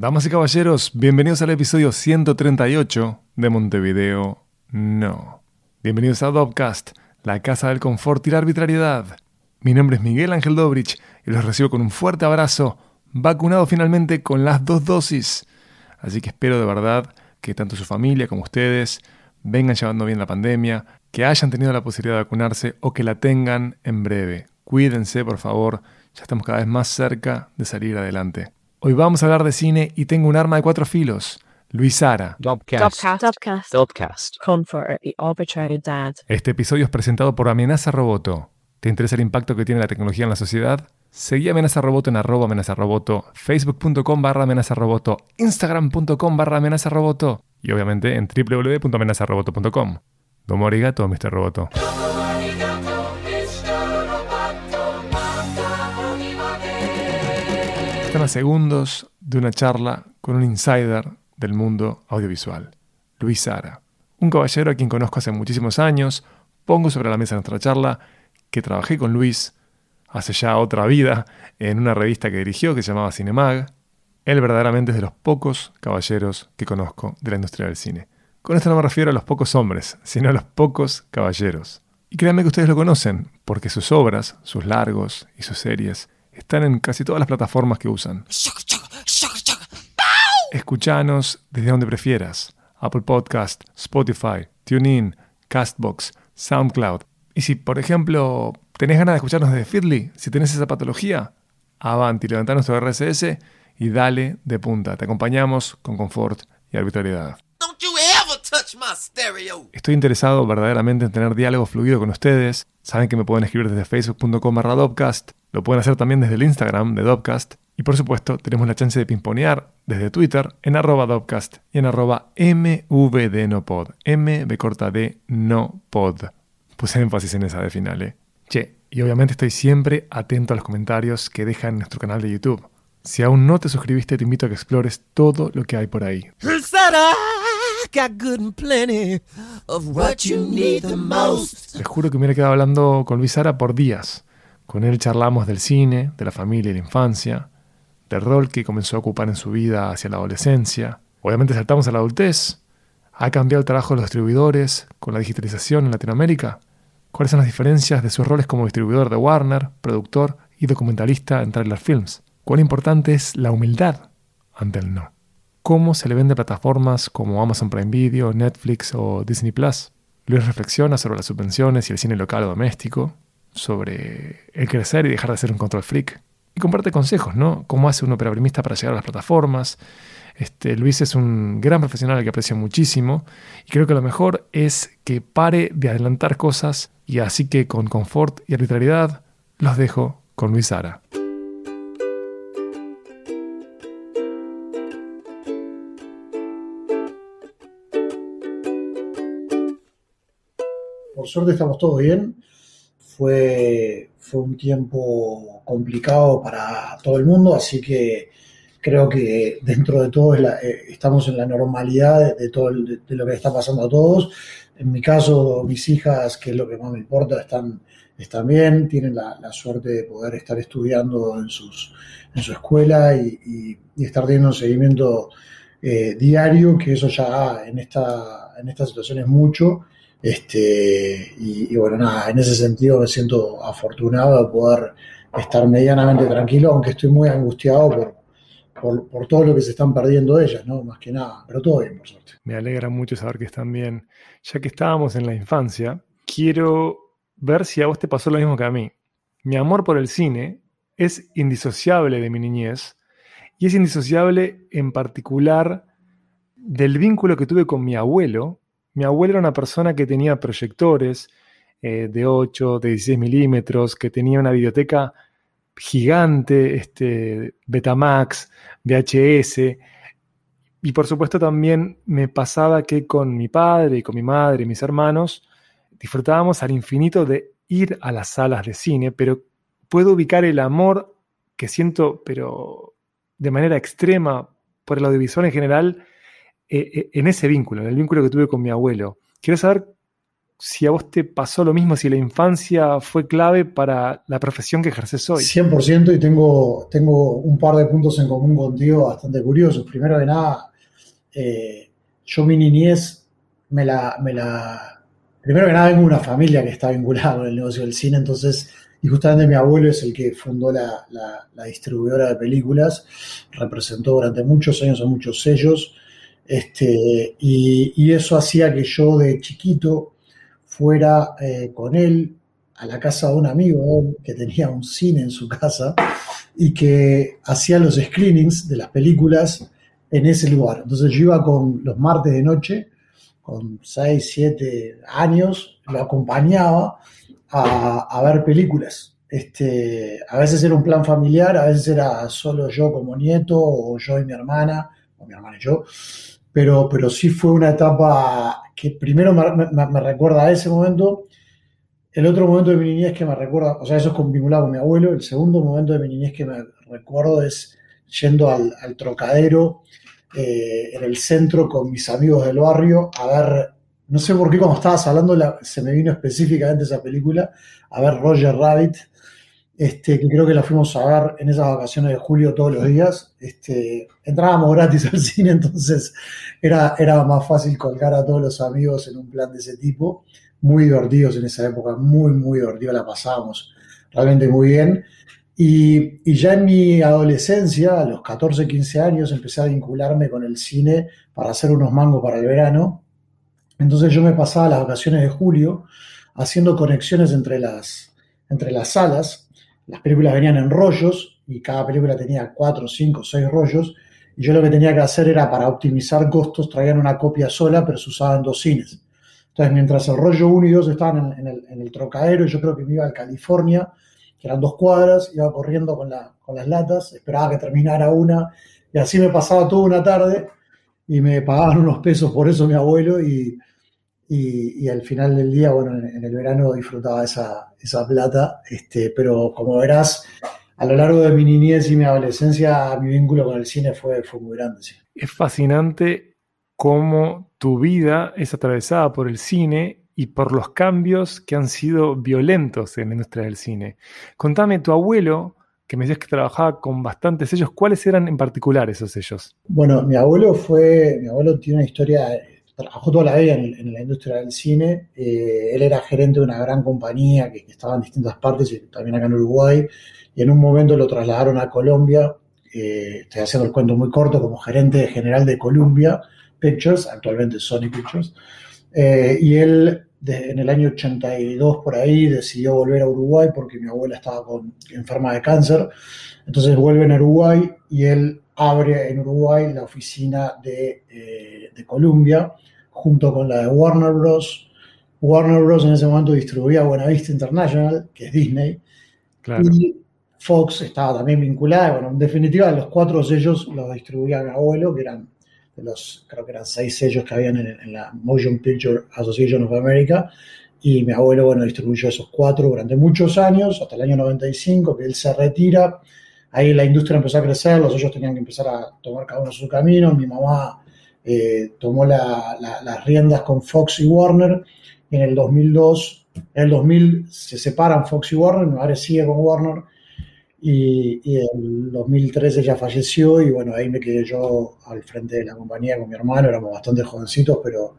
Damas y caballeros, bienvenidos al episodio 138 de Montevideo No. Bienvenidos a Dopcast, la casa del confort y la arbitrariedad. Mi nombre es Miguel Ángel Dobrich y los recibo con un fuerte abrazo, vacunado finalmente con las dos dosis. Así que espero de verdad que tanto su familia como ustedes vengan llevando bien la pandemia, que hayan tenido la posibilidad de vacunarse o que la tengan en breve. Cuídense, por favor, ya estamos cada vez más cerca de salir adelante. Hoy vamos a hablar de cine y tengo un arma de cuatro filos. Luis Sara. Este episodio es presentado por Amenaza Roboto. ¿Te interesa el impacto que tiene la tecnología en la sociedad? Seguí Amenaza Roboto en arroba amenaza roboto, facebook.com barra amenaza roboto, instagram.com barra amenaza roboto y obviamente en www.amenazaroboto.com. Domo arigato, Mr. Roboto. Están a segundos de una charla con un insider del mundo audiovisual, Luis Sara, un caballero a quien conozco hace muchísimos años, pongo sobre la mesa nuestra charla, que trabajé con Luis hace ya otra vida en una revista que dirigió que se llamaba Cinemag. Él verdaderamente es de los pocos caballeros que conozco de la industria del cine. Con esto no me refiero a los pocos hombres, sino a los pocos caballeros. Y créanme que ustedes lo conocen, porque sus obras, sus largos y sus series están en casi todas las plataformas que usan. Escuchanos desde donde prefieras. Apple Podcast, Spotify, TuneIn, Castbox, SoundCloud. Y si, por ejemplo, tenés ganas de escucharnos desde Feedly, si tenés esa patología, avanti, levantá nuestro RSS y dale de punta. Te acompañamos con confort y arbitrariedad. Estoy interesado verdaderamente en tener diálogo fluido con ustedes. Saben que me pueden escribir desde facebook.com barra Dopcast. Lo pueden hacer también desde el Instagram de Dopcast. Y por supuesto, tenemos la chance de pimponear desde Twitter en arroba Dopcast y en arroba mvdnopod. M B corta D no pod. Puse énfasis en esa de final, ¿eh? Che, y obviamente estoy siempre atento a los comentarios que dejan en nuestro canal de YouTube. Si aún no te suscribiste, te invito a que explores todo lo que hay por ahí. Good and plenty of what you need the most? Les juro que me hubiera quedado hablando con Luis Sara por días. Con él charlamos del cine, de la familia y la infancia, del rol que comenzó a ocupar en su vida hacia la adolescencia. Obviamente saltamos a la adultez. ¿Ha cambiado el trabajo de los distribuidores con la digitalización en Latinoamérica? ¿Cuáles son las diferencias de sus roles como distribuidor de Warner, productor y documentalista en Trailer Films? ¿Cuán importante es la humildad ante el no? ¿Cómo se le vende plataformas como Amazon Prime Video, Netflix o Disney Plus? Luis reflexiona sobre las subvenciones y el cine local o doméstico, sobre el crecer y dejar de ser un control freak. Y comparte consejos, ¿no? Cómo hace un operabrimista para llegar a las plataformas. Este, Luis es un gran profesional al que aprecio muchísimo y creo que lo mejor es que pare de adelantar cosas y así que con confort y arbitrariedad los dejo con Luis Sara. Por suerte estamos todos bien. Fue, fue un tiempo complicado para todo el mundo, así que creo que dentro de todo es la- eh, estamos en la normalidad de, de todo el- de, de lo que está pasando a todos. En mi caso, mis hijas, que es lo que más me importa, están, están bien, tienen la, la suerte de poder estar estudiando en, sus, en su escuela y, y- y estar teniendo un seguimiento eh, diario, que eso ya en esta, en esta situación es mucho. Este, y, bueno, nada, en ese sentido me siento afortunado de poder estar medianamente tranquilo, aunque estoy muy angustiado por, por, por todo lo que se están perdiendo ellas, ¿no? Más que nada, pero todo bien, por suerte. Me alegra mucho saber que están bien. Ya que estábamos en la infancia, quiero ver si a vos te pasó lo mismo que a mí. Mi amor por el cine es indisociable de mi niñez y es indisociable en particular del vínculo que tuve con mi abuelo. Mi abuelo era una persona que tenía proyectores eh, de 8, de 16 milímetros, que tenía una biblioteca gigante, este, Betamax, VHS, y por supuesto también me pasaba que con mi padre y con mi madre y mis hermanos disfrutábamos al infinito de ir a las salas de cine, pero puedo ubicar el amor que siento, pero de manera extrema, por el audiovisual en general, eh, eh, en ese vínculo, en el vínculo que tuve con mi abuelo. Quiero saber si a vos te pasó lo mismo, si la infancia fue clave para la profesión que ejerces hoy. 100% y tengo, tengo un par de puntos en común contigo bastante curiosos. Primero de nada, eh, yo mi niñez me la, me la... Primero que nada vengo de una familia que está vinculada con el negocio del cine, entonces, y justamente mi abuelo es el que fundó la, la- la distribuidora de películas, representó durante muchos años a muchos sellos, este, y, eso hacía que yo de chiquito fuera eh, con él a la casa de un amigo que tenía un cine en su casa y que hacía los screenings de las películas en ese lugar. Entonces yo iba con los martes de noche, con 6, 7 años, lo acompañaba a, a ver películas. Este, a veces era un plan familiar, a veces era solo yo como nieto, o yo y mi hermana, o mi hermana y yo, pero, pero sí fue una etapa que primero me, recuerda a ese momento. El otro momento de mi niñez que me recuerda, o sea, eso es con- vinculado con mi abuelo. El segundo momento de mi niñez que me recuerdo es yendo al, al trocadero eh, en el centro con mis amigos del barrio a ver, no sé por qué cuando estabas hablando la- se me vino específicamente esa película, a ver Roger Rabbit, este, que creo que la fuimos a ver en esas vacaciones de julio todos los días. Este, entrábamos gratis al cine, entonces era, era más fácil colgar a todos los amigos en un plan de ese tipo. Muy divertidos en esa época, muy, muy divertido, la pasábamos realmente muy bien. Y, y ya en mi adolescencia, a los 14, 15 años, empecé a vincularme con el cine para hacer unos mangos para el verano. Entonces yo me pasaba las vacaciones de julio haciendo conexiones entre las, entre las salas. Las películas venían en rollos y cada película tenía 4, 5, 6 rollos. Y yo lo que tenía que hacer era, para optimizar costos, traían una copia sola, pero se usaba en dos cines. Entonces, mientras el rollo 1 y 2 estaban en, en el, en el trocadero, yo creo que me iba a California, que eran dos cuadras, iba corriendo con, la, con las latas, esperaba que terminara una, y así me pasaba toda una tarde, y me pagaban unos pesos por eso mi abuelo, y, y, y al final del día, bueno, en, en el verano disfrutaba esa, esa plata, este, pero como verás, a lo largo de mi niñez y mi adolescencia, mi vínculo con el cine fue, fue muy grande, sí. Es fascinante cómo tu vida es atravesada por el cine y por los cambios que han sido violentos en la industria del cine. Contame, tu abuelo, que me decías que trabajaba con bastantes sellos, ¿cuáles eran en particular esos sellos? Bueno, mi abuelo fue, mi abuelo tiene una historia, trabajó toda la vida en, la industria del cine, eh, él era gerente de una gran compañía que, estaba en distintas partes y también acá en Uruguay, y en un momento lo trasladaron a Colombia, eh, estoy haciendo el cuento muy corto, como gerente general de Columbia Pictures, actualmente Sony Pictures, eh, y él de, en el año 82 por ahí decidió volver a Uruguay porque mi abuela estaba con, enferma de cáncer, entonces vuelve a Uruguay y él abre en Uruguay la oficina de, eh, de Columbia junto con la de Warner Bros. Warner Bros. en ese momento distribuía Buenavista International, que es Disney, claro. y Fox estaba también vinculada. Bueno, en definitiva, los cuatro sellos los distribuía mi abuelo, que eran de los, creo que eran seis sellos que habían en, en, la Motion Picture Association of America. Y mi abuelo, bueno, distribuyó esos cuatro durante muchos años, hasta el año 95, que él se retira. Ahí la industria empezó a crecer, los sellos tenían que empezar a tomar cada uno su camino. Mi mamá eh, tomó la, la, las riendas con Fox y Warner. En el 2002, en el 2000 se separan Fox y Warner, mi madre sigue con Warner y, y, en 2013 ya falleció y bueno, ahí me quedé yo al frente de la compañía con mi hermano, éramos bastante jovencitos, pero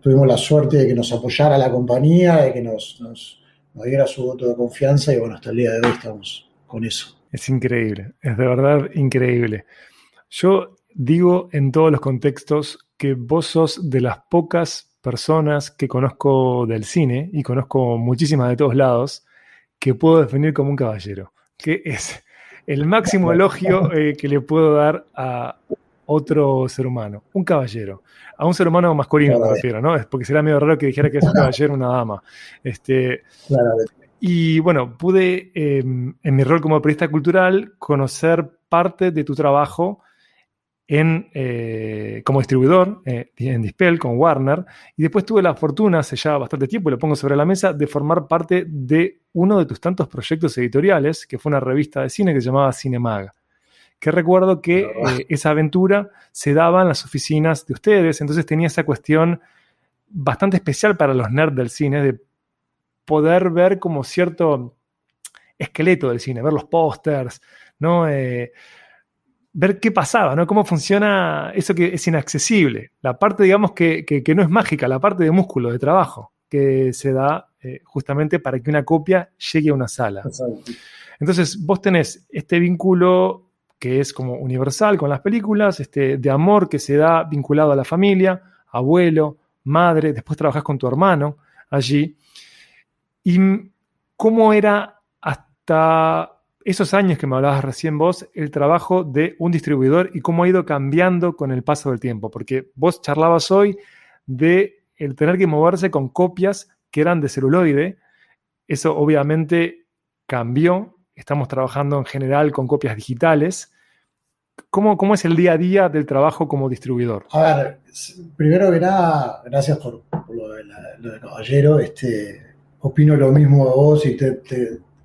tuvimos la suerte de que nos apoyara la compañía, de que nos, nos diera su voto de confianza y bueno, hasta el día de hoy estamos con eso. Es increíble, es de verdad increíble. Yo digo en todos los contextos que vos sos de las pocas personas que conozco del cine y conozco muchísimas de todos lados que puedo definir como un caballero que es el máximo elogio eh, que le puedo dar a otro ser humano, un caballero. A un ser humano masculino me refiero, ¿no? Es porque sería medio raro que dijera que es un caballero una dama. Este, y bueno, pude, eh, en mi rol como periodista cultural, conocer parte de tu trabajo en, eh, como distribuidor eh, en Dispel con Warner. Y después tuve la fortuna hace ya bastante tiempo, y lo pongo sobre la mesa, de formar parte de uno de tus tantos proyectos editoriales, que fue una revista de cine que se llamaba Cinemag, que recuerdo que eh, esa aventura se daba en las oficinas de ustedes, entonces tenía esa cuestión bastante especial para los nerds del cine, de poder ver como cierto esqueleto del cine, ver los pósters, ¿no? Ver qué pasaba, ¿no? Cómo funciona eso que es inaccesible. La parte, digamos, que, que, no es mágica, la parte de músculo, de trabajo, que se da eh, justamente para que una copia llegue a una sala. Entonces, vos tenés este vínculo que es como universal con las películas, este, de amor que se da vinculado a la familia, abuelo, madre, después trabajás con tu hermano allí. ¿Y cómo era hasta esos años que me hablabas recién vos, el trabajo de un distribuidor y cómo ha ido cambiando con el paso del tiempo? Porque vos charlabas hoy de el tener que moverse con copias que eran de celuloide. Eso obviamente cambió estamos trabajando en general con copias digitales. ¿Cómo, ¿Cómo, es el día a día del trabajo como distribuidor? A ver, primero que nada, gracias por, lo, de Caballero. Este, opino lo mismo de vos y te,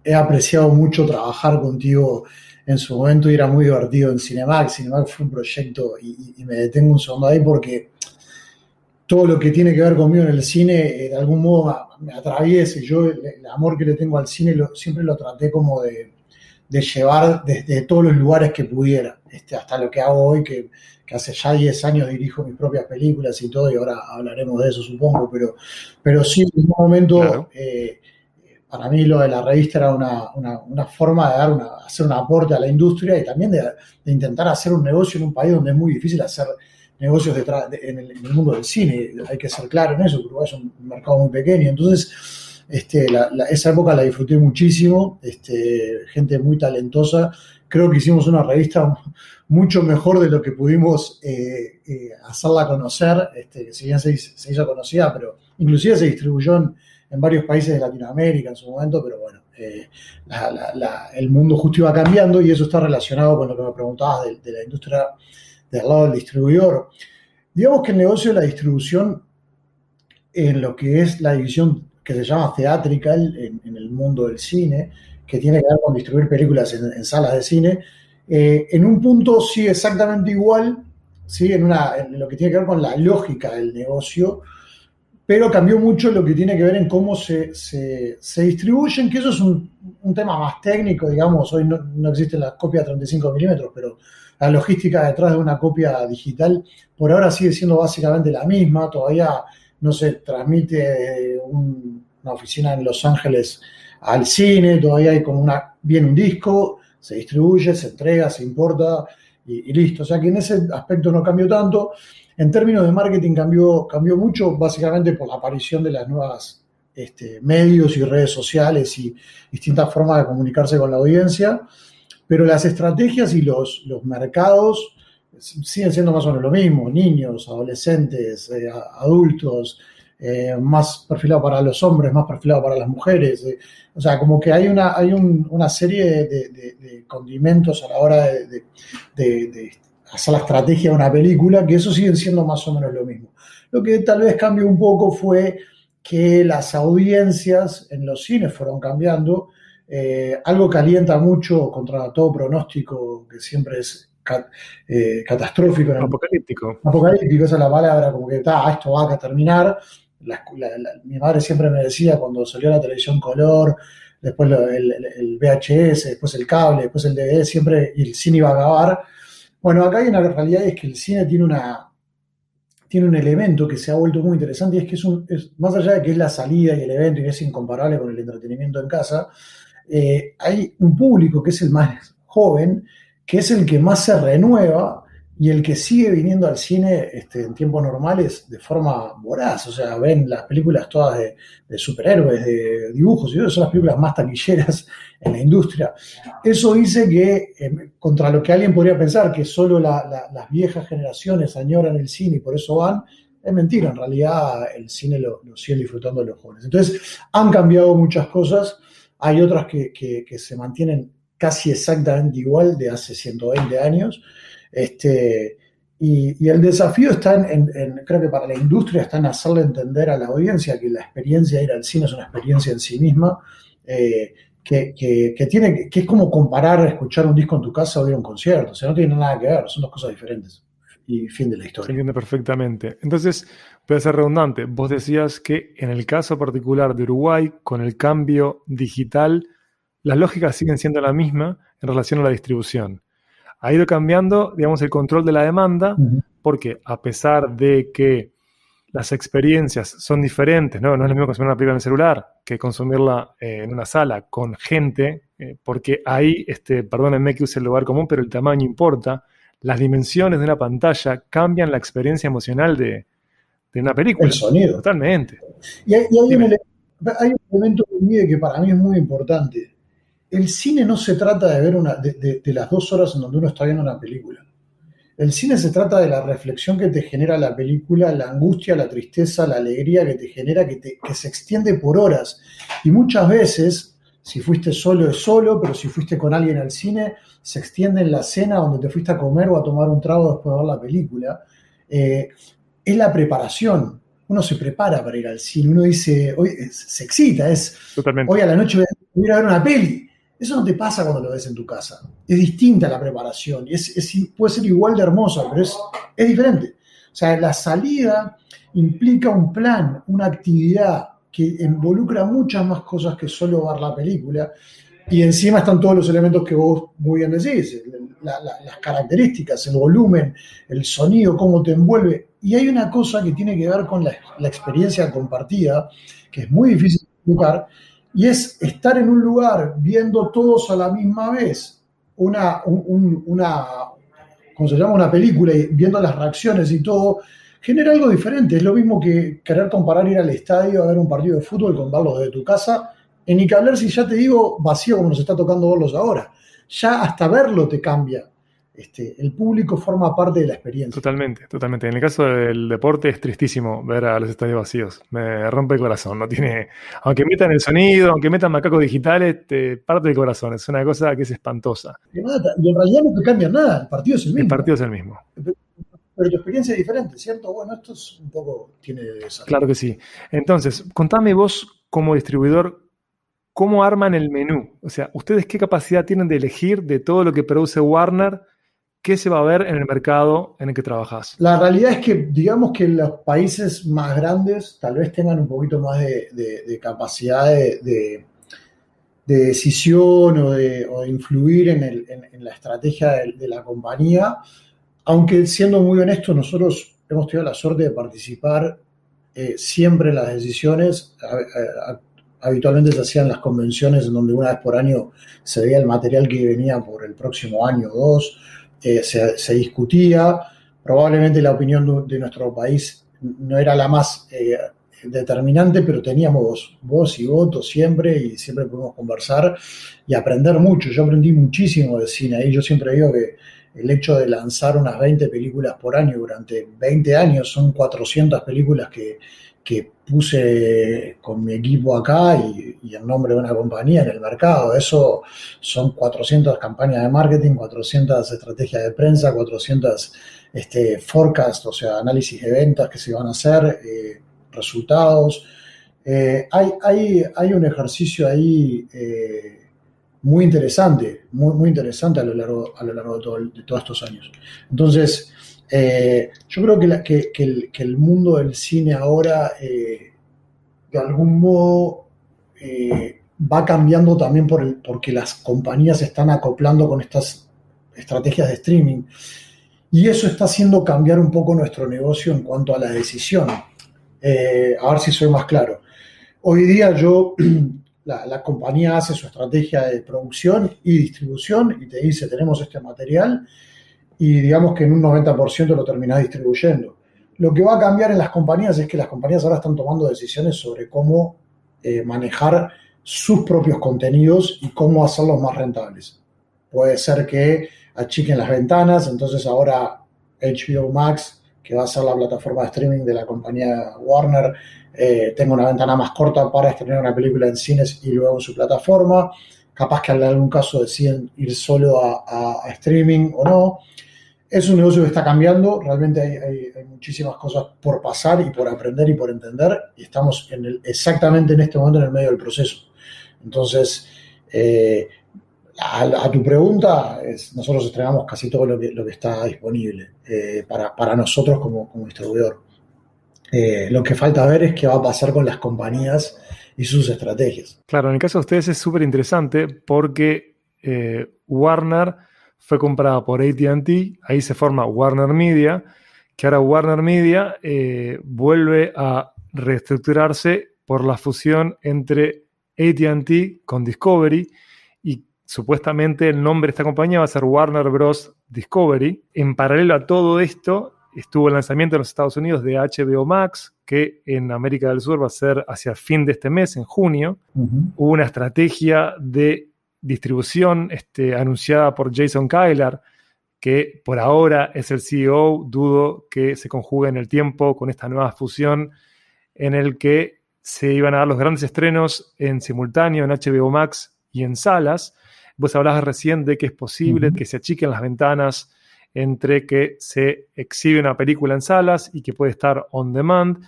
he apreciado mucho trabajar contigo en su momento y era muy divertido en Cinemax. Cinemax fue un proyecto y, y me detengo un segundo ahí porque todo lo que tiene que ver conmigo en el cine, eh, de algún modo me atraviesa. Yo el, amor que le tengo al cine siempre lo traté como de, llevar desde todos los lugares que pudiera, este, hasta lo que hago hoy, que, hace ya 10 años dirijo mis propias películas y todo, y ahora hablaremos de eso, supongo, pero, pero sí, en un momento, eh, para mí lo de la revista era una, forma de dar una, hacer un aporte a la industria y también de, de intentar hacer un negocio en un país donde es muy difícil hacer negocios detrás en, el, mundo del cine, hay que ser claro en eso, Uruguay es un mercado muy pequeño, entonces este, esa época la disfruté muchísimo, este, gente muy talentosa, creo que hicimos una revista mucho mejor de lo que pudimos eh, eh, hacerla conocer, este, si bien se, hizo conocida, pero inclusive se distribuyó en, varios países de Latinoamérica en su momento, pero bueno, eh, el mundo justo iba cambiando y eso está relacionado con lo que me preguntabas de la industria del lado del distribuidor. Digamos que el negocio de la distribución en lo que es la división que se llama theatrical en, el mundo del cine, que tiene que ver con distribuir películas en, salas de cine, eh, en un punto sí exactamente igual, ¿sí? en, una, en lo que tiene que ver con la lógica del negocio, pero cambió mucho lo que tiene que ver en cómo se, se, distribuyen, que eso es un, un, tema más técnico, digamos, hoy no, no existe la copia 35 milímetros, pero la logística detrás de una copia digital por ahora sigue siendo básicamente la misma, todavía no se transmite una oficina en Los Ángeles al cine, todavía hay como una, viene un disco, se distribuye, se entrega, se importa y, listo. O sea que en ese aspecto no cambió tanto. En términos de marketing cambió, cambió mucho, básicamente por la aparición de las nuevas este, medios y redes sociales y distintas formas de comunicarse con la audiencia pero las estrategias y los, los mercados siguen siendo más o menos lo mismo, niños, adolescentes, eh, adultos, eh, más perfilado para los hombres, más perfilado para las mujeres. Eh, o sea, como que hay una, hay una serie de, condimentos a la hora de, hacer la estrategia de una película, que eso siguen siendo más o menos lo mismo. Lo que tal vez cambió un poco fue que las audiencias en los cines fueron cambiando eh, algo que alienta mucho contra todo pronóstico que siempre es eh, catastrófico. Apocalíptico. Apocalíptico, esa es la palabra, como que está, esto va a terminar. mi madre siempre me decía cuando salió la televisión color, después el, VHS, después el cable, después el DVD, siempre y el cine iba a acabar. Bueno, acá hay una realidad es que el cine tiene una tiene un elemento que se ha vuelto muy interesante y es que es, un, es más allá de que es la salida y el evento y que es incomparable con el entretenimiento en casa, eh, hay un público que es el más joven, que es el que más se renueva y el que sigue viniendo al cine este, en tiempos normales de forma voraz. O sea, ven las películas todas de, superhéroes, de dibujos, y son las películas más taquilleras en la industria. Eso dice que, em, contra lo que alguien podría pensar, que solo las viejas generaciones añoran el cine y por eso van, es mentira. En realidad, el cine lo, lo siguen disfrutando los jóvenes. Entonces, han cambiado muchas cosas hay otras que, se mantienen casi exactamente igual de hace 120 años. Este, y, el desafío está en, creo que para la industria, está en hacerle entender a la audiencia que la experiencia de ir al cine es una experiencia en sí misma, eh, que, tiene, que es como comparar escuchar un disco en tu casa o ir a un concierto, o sea, no tiene nada que ver, son dos cosas diferentes. y fin de la Se historia. entiende perfectamente. Entonces, voy a ser redundante. Vos decías que en el caso particular de Uruguay, con el cambio digital, las lógicas siguen siendo la misma en relación a la distribución. Ha ido cambiando, digamos, el control de la demanda, porque a pesar de que las experiencias son diferentes, ¿no? No es lo mismo consumir una película en el celular que consumirla eh, en una sala con gente, eh, porque ahí, este, perdónenme que use el lugar común, pero el tamaño importa. Las dimensiones de una pantalla cambian la experiencia emocional de, de una película. El sonido. Totalmente. Y hay, y hay un, ele- hay un elemento que para mí es muy importante. El cine no se trata de ver una, de, de- de las dos horas en donde uno está viendo una película. El cine se trata de la reflexión que te genera la película, la angustia, la tristeza, la alegría que te genera, que, te- que se extiende por horas. Y muchas veces, si fuiste solo es solo, pero si fuiste con alguien al cine, se extiende en la cena donde te fuiste a comer o a tomar un trago después de ver la película. Eh, es la preparación. Uno se prepara para ir al cine, uno dice, hoy se excita, es Totalmente. hoy a la noche voy a- voy a ir a ver una peli. Eso no te pasa cuando lo ves en tu casa. Es distinta la preparación. Es, es- puede ser igual de hermosa, pero es, es diferente. O sea, la salida implica un plan, una actividad que involucra muchas más cosas que solo ver la película. Y encima están todos los elementos que vos muy bien decís, la- la- las características, el volumen, el sonido, cómo te envuelve. Y hay una cosa que tiene que ver con la, la experiencia compartida, que es muy difícil de explicar, y es estar en un lugar viendo todos a la misma vez una, un- un- una ¿cómo se llama? Una película y viendo las reacciones y todo, genera algo diferente. Es lo mismo que querer comparar ir al estadio a ver un partido de fútbol con verlo desde tu casa. En ni que hablar si ya te digo vacío como nos está tocando verlos ahora. Ya hasta verlo te cambia. Este, el público forma parte de la experiencia. Totalmente, totalmente. En el caso del deporte es tristísimo ver a los estadios vacíos. Me rompe el corazón. No tiene, aunque metan el sonido, aunque metan macacos digitales, te parte el corazón. Es una cosa que es espantosa. Te mata. Y en realidad no te cambia nada, el partido es el El mismo. partido es el mismo. Pero tu experiencia es diferente, ¿cierto? Bueno, esto es un poco, tiene. Claro que sí. Entonces, contame vos como distribuidor, ¿cómo arman el menú? O sea, ¿ustedes qué capacidad tienen de elegir de todo lo que produce Warner? ¿Qué se va a ver en el mercado en el que trabajas? La realidad es que, digamos que los países más grandes tal vez tengan un poquito más de, de- de capacidad de, de- de decisión o de, influir en, la estrategia de, la compañía, aunque siendo muy honesto, nosotros hemos tenido la suerte de participar eh, siempre en las decisiones. Habitualmente se hacían las convenciones en donde una vez por año se veía el material que venía por el próximo año o dos eh, se, discutía. Probablemente la opinión de, nuestro país no era la más eh, determinante, pero teníamos voz y voto siempre y siempre pudimos conversar y aprender mucho. Yo aprendí muchísimo de cine y yo siempre digo que el hecho de lanzar unas 20 películas por año durante 20 años son 400 películas que puse con mi equipo acá y, y en nombre de una compañía en el mercado. Eso son 400 campañas de marketing, 400 estrategias de prensa, 400 este, forecast, o sea, análisis de ventas que se van a hacer, eh, resultados. Eh, hay, hay, hay un ejercicio ahí eh, muy interesante, muy, muy interesante a lo largo, a lo largo de, de todos estos años. Entonces, eh, yo creo que, la- que- el, que el mundo del cine ahora, eh, de algún modo, eh, va cambiando también por porque las compañías se están acoplando con estas estrategias de streaming. Y eso está haciendo cambiar un poco nuestro negocio en cuanto a la decisión. A ver si soy más claro. Hoy día yo, la, la compañía hace su estrategia de producción y distribución y te dice, tenemos este material y digamos que en un 90% lo terminás distribuyendo. Lo que va a cambiar en las compañías es que las compañías ahora están tomando decisiones sobre cómo eh, manejar sus propios contenidos y cómo hacerlos más rentables. Puede ser que achiquen las ventanas, entonces ahora HBO Max, que va a ser la plataforma de streaming de la compañía Warner, eh, tenga una ventana más corta para estrenar una película en cines y luego en su plataforma. Capaz que en algún caso deciden ir solo a, streaming o no. Es un negocio que está cambiando, realmente hay, muchísimas cosas por pasar y por aprender y por entender, y estamos exactamente en este momento en el medio del proceso. Entonces, eh, a, tu pregunta, nosotros estrenamos casi todo lo que, está disponible eh, para, nosotros como, como distribuidor. Eh, lo que falta ver es qué va a pasar con las compañías y sus estrategias. Claro, en el caso de ustedes es súper interesante porque Warner fue comprada por ATT, ahí se forma Warner Media, que ahora Warner Media eh, vuelve a reestructurarse por la fusión entre ATT con Discovery y supuestamente el nombre de esta compañía va a ser Warner Bros. Discovery. En paralelo a todo esto estuvo el lanzamiento en los Estados Unidos de HBO Max, que en América del Sur va a ser hacia fin de este mes, en junio hubo una estrategia de distribución este, anunciada por Jason Kyler, que por ahora es el CEO, dudo que se conjugue en el tiempo con esta nueva fusión en el que se iban a dar los grandes estrenos en simultáneo en HBO Max y en salas. Vos hablabas recién de que es posible que se achiquen las ventanas entre que se exhibe una película en salas y que puede estar on demand.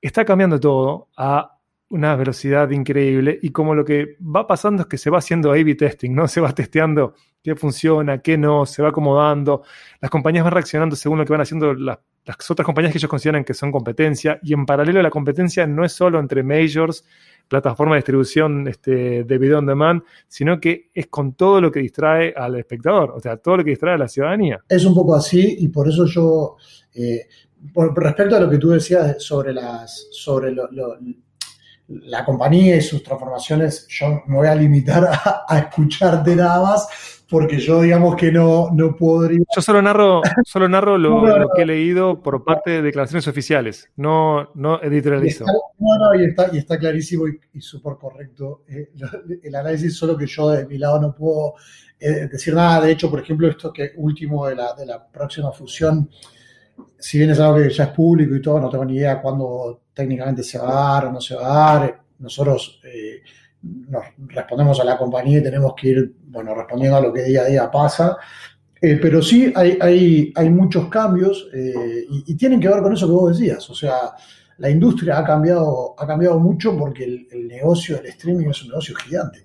Está cambiando todo a una velocidad increíble y como lo que va pasando es que se va haciendo A-B testing, ¿no? Se va testeando qué funciona, qué no, se va acomodando. Las compañías van reaccionando según lo que van haciendo las, otras compañías que ellos consideran que son competencia y en paralelo la competencia no es solo entre majors, plataforma de distribución este, de video on demand, sino que es con todo lo que distrae al espectador, o sea, todo lo que distrae a la ciudadanía. Es un poco así y por eso yo, eh, por, respecto a lo que tú decías sobre, las, sobre lo, la compañía y sus transformaciones, yo me voy a limitar a, a escucharte nada más porque yo digamos que no, no podría... Yo solo narro, solo narro lo, lo, que he leído por parte de declaraciones oficiales, no, no editorializo. Está, no, no, y está, y está clarísimo y, y súper correcto eh, el análisis, solo que yo de mi lado no puedo eh, decir nada. De hecho, por ejemplo, esto que último de la, de la próxima fusión, si bien es algo que ya es público y todo, no tengo ni idea cuándo técnicamente se va a dar o no se va a dar. Nosotros eh, nos respondemos a la compañía y tenemos que ir, bueno, respondiendo a lo que día a día pasa. Eh, pero sí hay, hay, hay muchos cambios eh, y, tienen que ver con eso que vos decías. O sea, la industria ha cambiado, ha cambiado mucho porque el, negocio del streaming es un negocio gigante.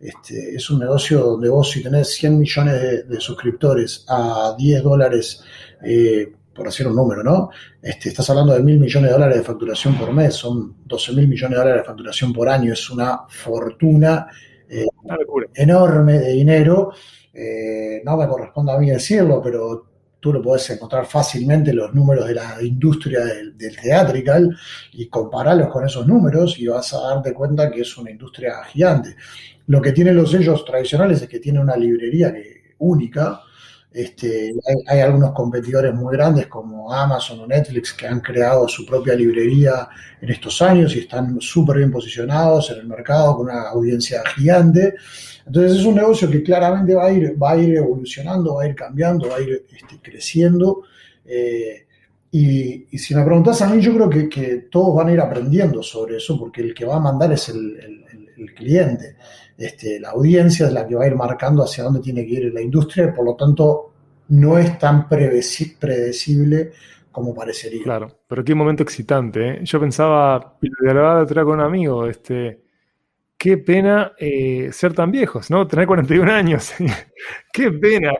Este, es un negocio donde vos si tenés 100 millones de, suscriptores a 10 dólares, por decir un número, ¿no? Este, estás hablando de mil millones de dólares de facturación por mes, son 12 mil millones de dólares de facturación por año, es una fortuna eh, enorme de dinero. Eh, no me corresponde a mí decirlo, pero tú lo podés encontrar fácilmente los números de la industria del, del theatrical y compararlos con esos números y vas a darte cuenta que es una industria gigante. Lo que tienen los sellos tradicionales es que tiene una librería que, única. Este, hay, algunos competidores muy grandes como Amazon o Netflix que han creado su propia librería en estos años y están súper bien posicionados en el mercado con una audiencia gigante. Entonces es un negocio que claramente va a ir, va a ir evolucionando, va a ir cambiando, va a ir este, creciendo. Eh, y, y, si me preguntas a mí, yo creo que, todos van a ir aprendiendo sobre eso, porque el que va a mandar es el cliente. Este, la audiencia es la que va a ir marcando hacia dónde tiene que ir la industria, por lo tanto, no es tan predecible como parecería. Claro, pero qué momento excitante. ¿eh? Yo pensaba, y de otra con un amigo, este, qué pena eh, ser tan viejos, ¿no? Tener 41 años. qué pena.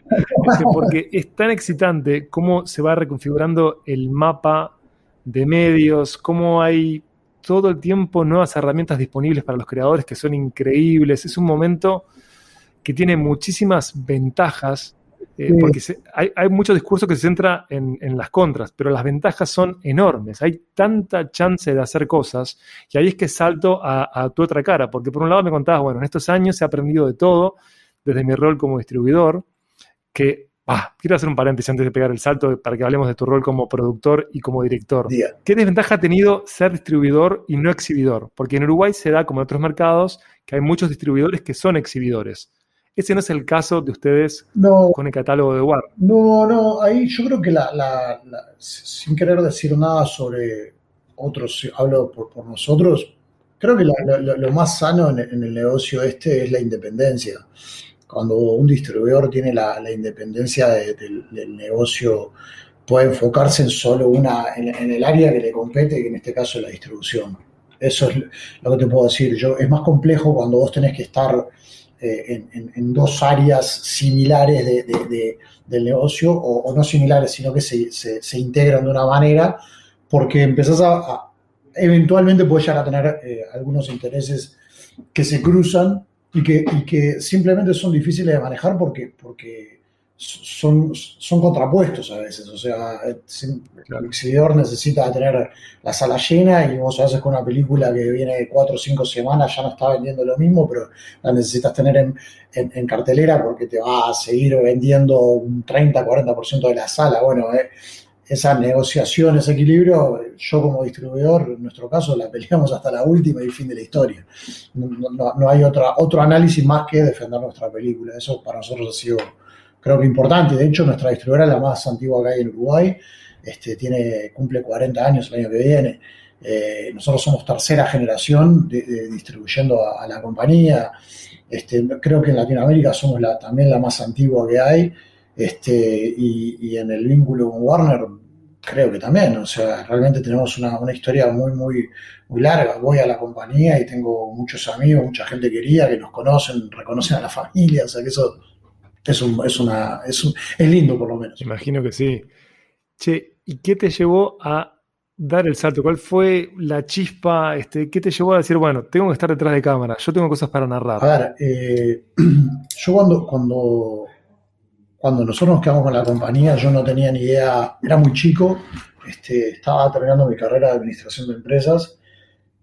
Este, porque es tan excitante cómo se va reconfigurando el mapa de medios, cómo hay todo el tiempo nuevas herramientas disponibles para los creadores que son increíbles. Es un momento que tiene muchísimas ventajas, eh, sí. porque se, hay, hay, mucho discurso que se centra en, en, las contras, pero las ventajas son enormes. Hay tanta chance de hacer cosas y ahí es que salto a, a tu otra cara, porque por un lado me contabas, bueno, en estos años se ha aprendido de todo, desde mi rol como distribuidor, que Ah, quiero hacer un paréntesis antes de pegar el salto para que hablemos de tu rol como productor y como director. Yeah. ¿Qué desventaja ha tenido ser distribuidor y no exhibidor? Porque en Uruguay se da, como en otros mercados, que hay muchos distribuidores que son exhibidores. Ese no es el caso de ustedes no, con el catálogo de War. No, no, ahí yo creo que la, la, la, sin querer decir nada sobre otros, hablo por, por nosotros, creo que lo más sano en, en el negocio este es la independencia cuando un distribuidor tiene la, independencia de, de, del negocio, puede enfocarse en solo una, en, el área que le compete, que en este caso es la distribución. Eso es lo que te puedo decir. Yo, es más complejo cuando vos tenés que estar eh, en, en- dos áreas similares de- de- de- del negocio, o, no similares, sino que se, se- integran de una manera, porque empezás a, a- eventualmente puedes llegar a tener eh, algunos intereses que se cruzan y que, y que simplemente son difíciles de manejar porque, porque son, son contrapuestos a veces. O sea, el exhibidor necesita tener la sala llena y vos a veces con una película que viene de cuatro o cinco semanas ya no está vendiendo lo mismo, pero la necesitas tener en, en- en cartelera porque te va a seguir vendiendo un 30-40% de la sala. Bueno, eh, esa negociación, ese equilibrio, yo como distribuidor, en nuestro caso, la peleamos hasta la última y fin de la historia. No, no- hay otra, otro análisis más que defender nuestra película. Eso para nosotros ha sido, creo que importante. De hecho, nuestra distribuidora la más antigua que hay en Uruguay. Este, tiene, cumple 40 años el año que viene. Eh, nosotros somos tercera generación distribuyendo a, a la compañía. Este, creo que en Latinoamérica somos la, también la más antigua que hay. Este, y, y en el vínculo con Warner, creo que también. O sea, realmente tenemos una, una historia muy, muy, muy larga. Voy a la compañía y tengo muchos amigos, mucha gente querida que nos conocen, reconocen a la familia. O sea, que eso es, un, es, una, es, un- es lindo, por lo menos. Imagino que sí. Che, ¿y qué te llevó a dar el salto? ¿Cuál fue la chispa? Este, ¿Qué te llevó a decir, bueno, tengo que estar detrás de cámara, yo tengo cosas para narrar? A ver, eh, yo cuando, cuando, cuando nosotros nos quedamos con la compañía, yo no tenía ni idea, era muy chico, este, estaba terminando mi carrera de administración de empresas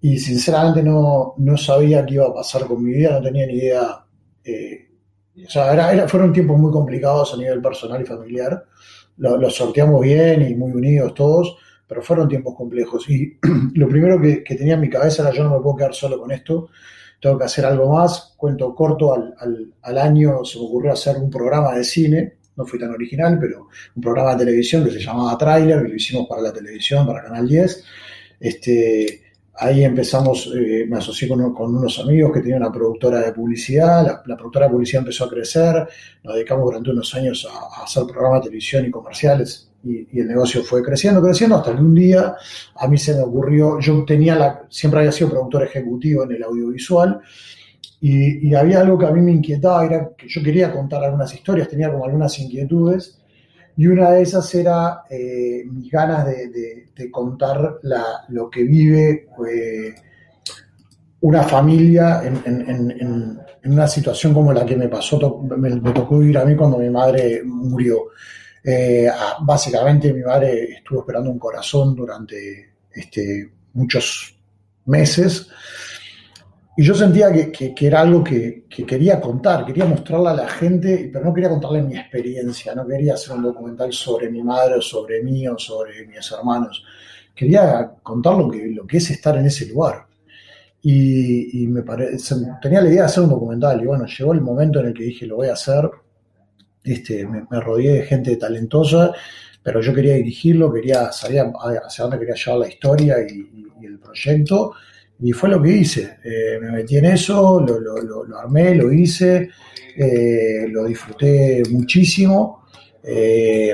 y sinceramente no, no sabía qué iba a pasar con mi vida, no tenía ni idea. eh, o sea, era- era- fueron tiempos muy complicados a nivel personal y familiar. Lo, lo sorteamos bien y muy unidos todos, pero fueron tiempos complejos. Y lo primero que tenía en mi cabeza era yo no me puedo quedar solo con esto, tengo que hacer algo más. Cuento corto, al, al- al año se me ocurrió hacer un programa de cine, no fui tan original, pero un programa de televisión que se llamaba Trailer, que lo hicimos para la televisión, para Canal 10. Este, ahí empezamos, eh, me asocié con, unos amigos que tenían una productora de publicidad, la, productora de publicidad empezó a crecer, nos dedicamos durante unos años a hacer programas de televisión y comerciales y, el negocio fue creciendo, creciendo, hasta que un día a mí se me ocurrió, yo tenía la, siempre había sido productor ejecutivo en el audiovisual y, había algo que a mí me inquietaba, era que yo quería contar algunas historias, tenía como algunas inquietudes y una de esas era eh, mis ganas de, contar lo que vive eh, una familia en, una situación como la que me pasó, me tocó vivir a mí cuando mi madre murió. Eh, ah, básicamente mi madre estuvo esperando un corazón durante este, muchos meses y yo sentía que, era algo que, que quería contar, quería mostrarle a la gente, pero no quería contarle mi experiencia, no quería hacer un documental sobre mi madre, sobre mí o sobre mis hermanos. Quería contar lo que, lo que es estar en ese lugar. Y, me pare- se- tenía la idea de hacer un documental y bueno, llegó el momento en el que dije, lo voy a hacer. Este, me, rodeé de gente talentosa, pero yo quería dirigirlo, quería sabía hacia dónde quería llevar la historia y, el proyecto. Y fue lo que hice. Eh, me metí en eso, lo armé, lo hice, eh, lo disfruté muchísimo. Eh,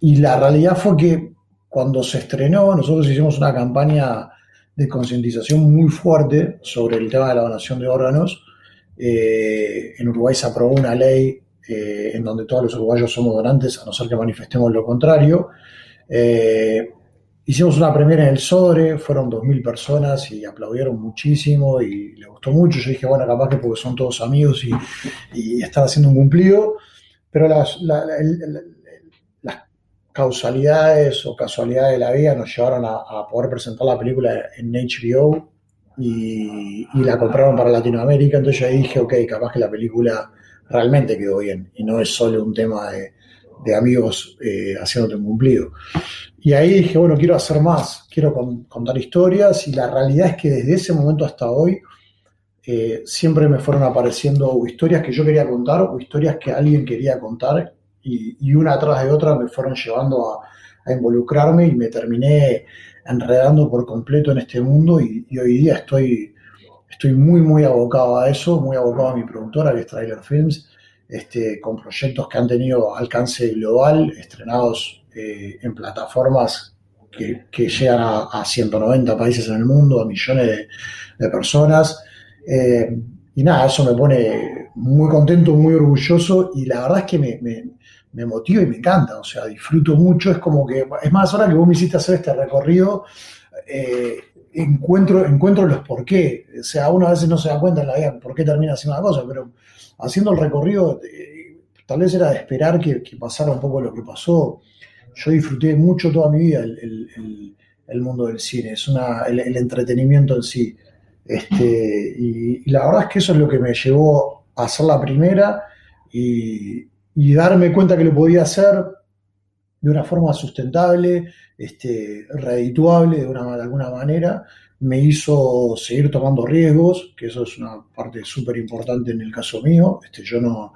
y la realidad fue que cuando se estrenó, nosotros hicimos una campaña de concientización muy fuerte sobre el tema de la donación de órganos. Eh, en Uruguay se aprobó una ley eh, en donde todos los uruguayos somos donantes, a no ser que manifestemos lo contrario. Eh, hicimos una premiera en el Sodre, fueron 2.000 personas y aplaudieron muchísimo y le gustó mucho. Yo dije, bueno, capaz que porque son todos amigos y, y están haciendo un cumplido, pero las, causalidades o casualidades de la vida nos llevaron a poder presentar la película en HBO y, la compraron para Latinoamérica. Entonces yo dije, ok, capaz que la película realmente quedó bien y no es solo un tema de, amigos eh, haciéndote un cumplido. Y ahí dije, bueno, quiero hacer más, quiero con- contar historias y la realidad es que desde ese momento hasta hoy eh, siempre me fueron apareciendo historias que yo quería contar o historias que alguien quería contar y, una atrás de otra me fueron llevando a involucrarme y me terminé enredando por completo en este mundo y, hoy día estoy, estoy muy, muy abocado a eso, muy abocado a mi productora que es Trailer Films, este, con proyectos que han tenido alcance global, estrenados eh, en plataformas que, llegan a, a 190 países en el mundo, a millones de, personas. Eh, y nada, eso me pone muy contento, muy orgulloso y la verdad es que me, me motiva y me encanta, o sea, disfruto mucho, es como que, es más, ahora que vos me hiciste hacer este recorrido, eh, encuentro, encuentro los por qué, o sea, uno a veces no se da cuenta en la vida por qué termina haciendo una cosa, pero haciendo el recorrido, eh, tal vez era de esperar que, pasara un poco lo que pasó, yo disfruté mucho toda mi vida el, mundo del cine, es una, el, el entretenimiento en sí. Este, y, y la verdad es que eso es lo que me llevó a hacer la primera y, y darme cuenta que lo podía hacer de una forma sustentable, este, redituable de, una, de alguna manera, me hizo seguir tomando riesgos, que eso es una parte súper importante en el caso mío. Este, yo no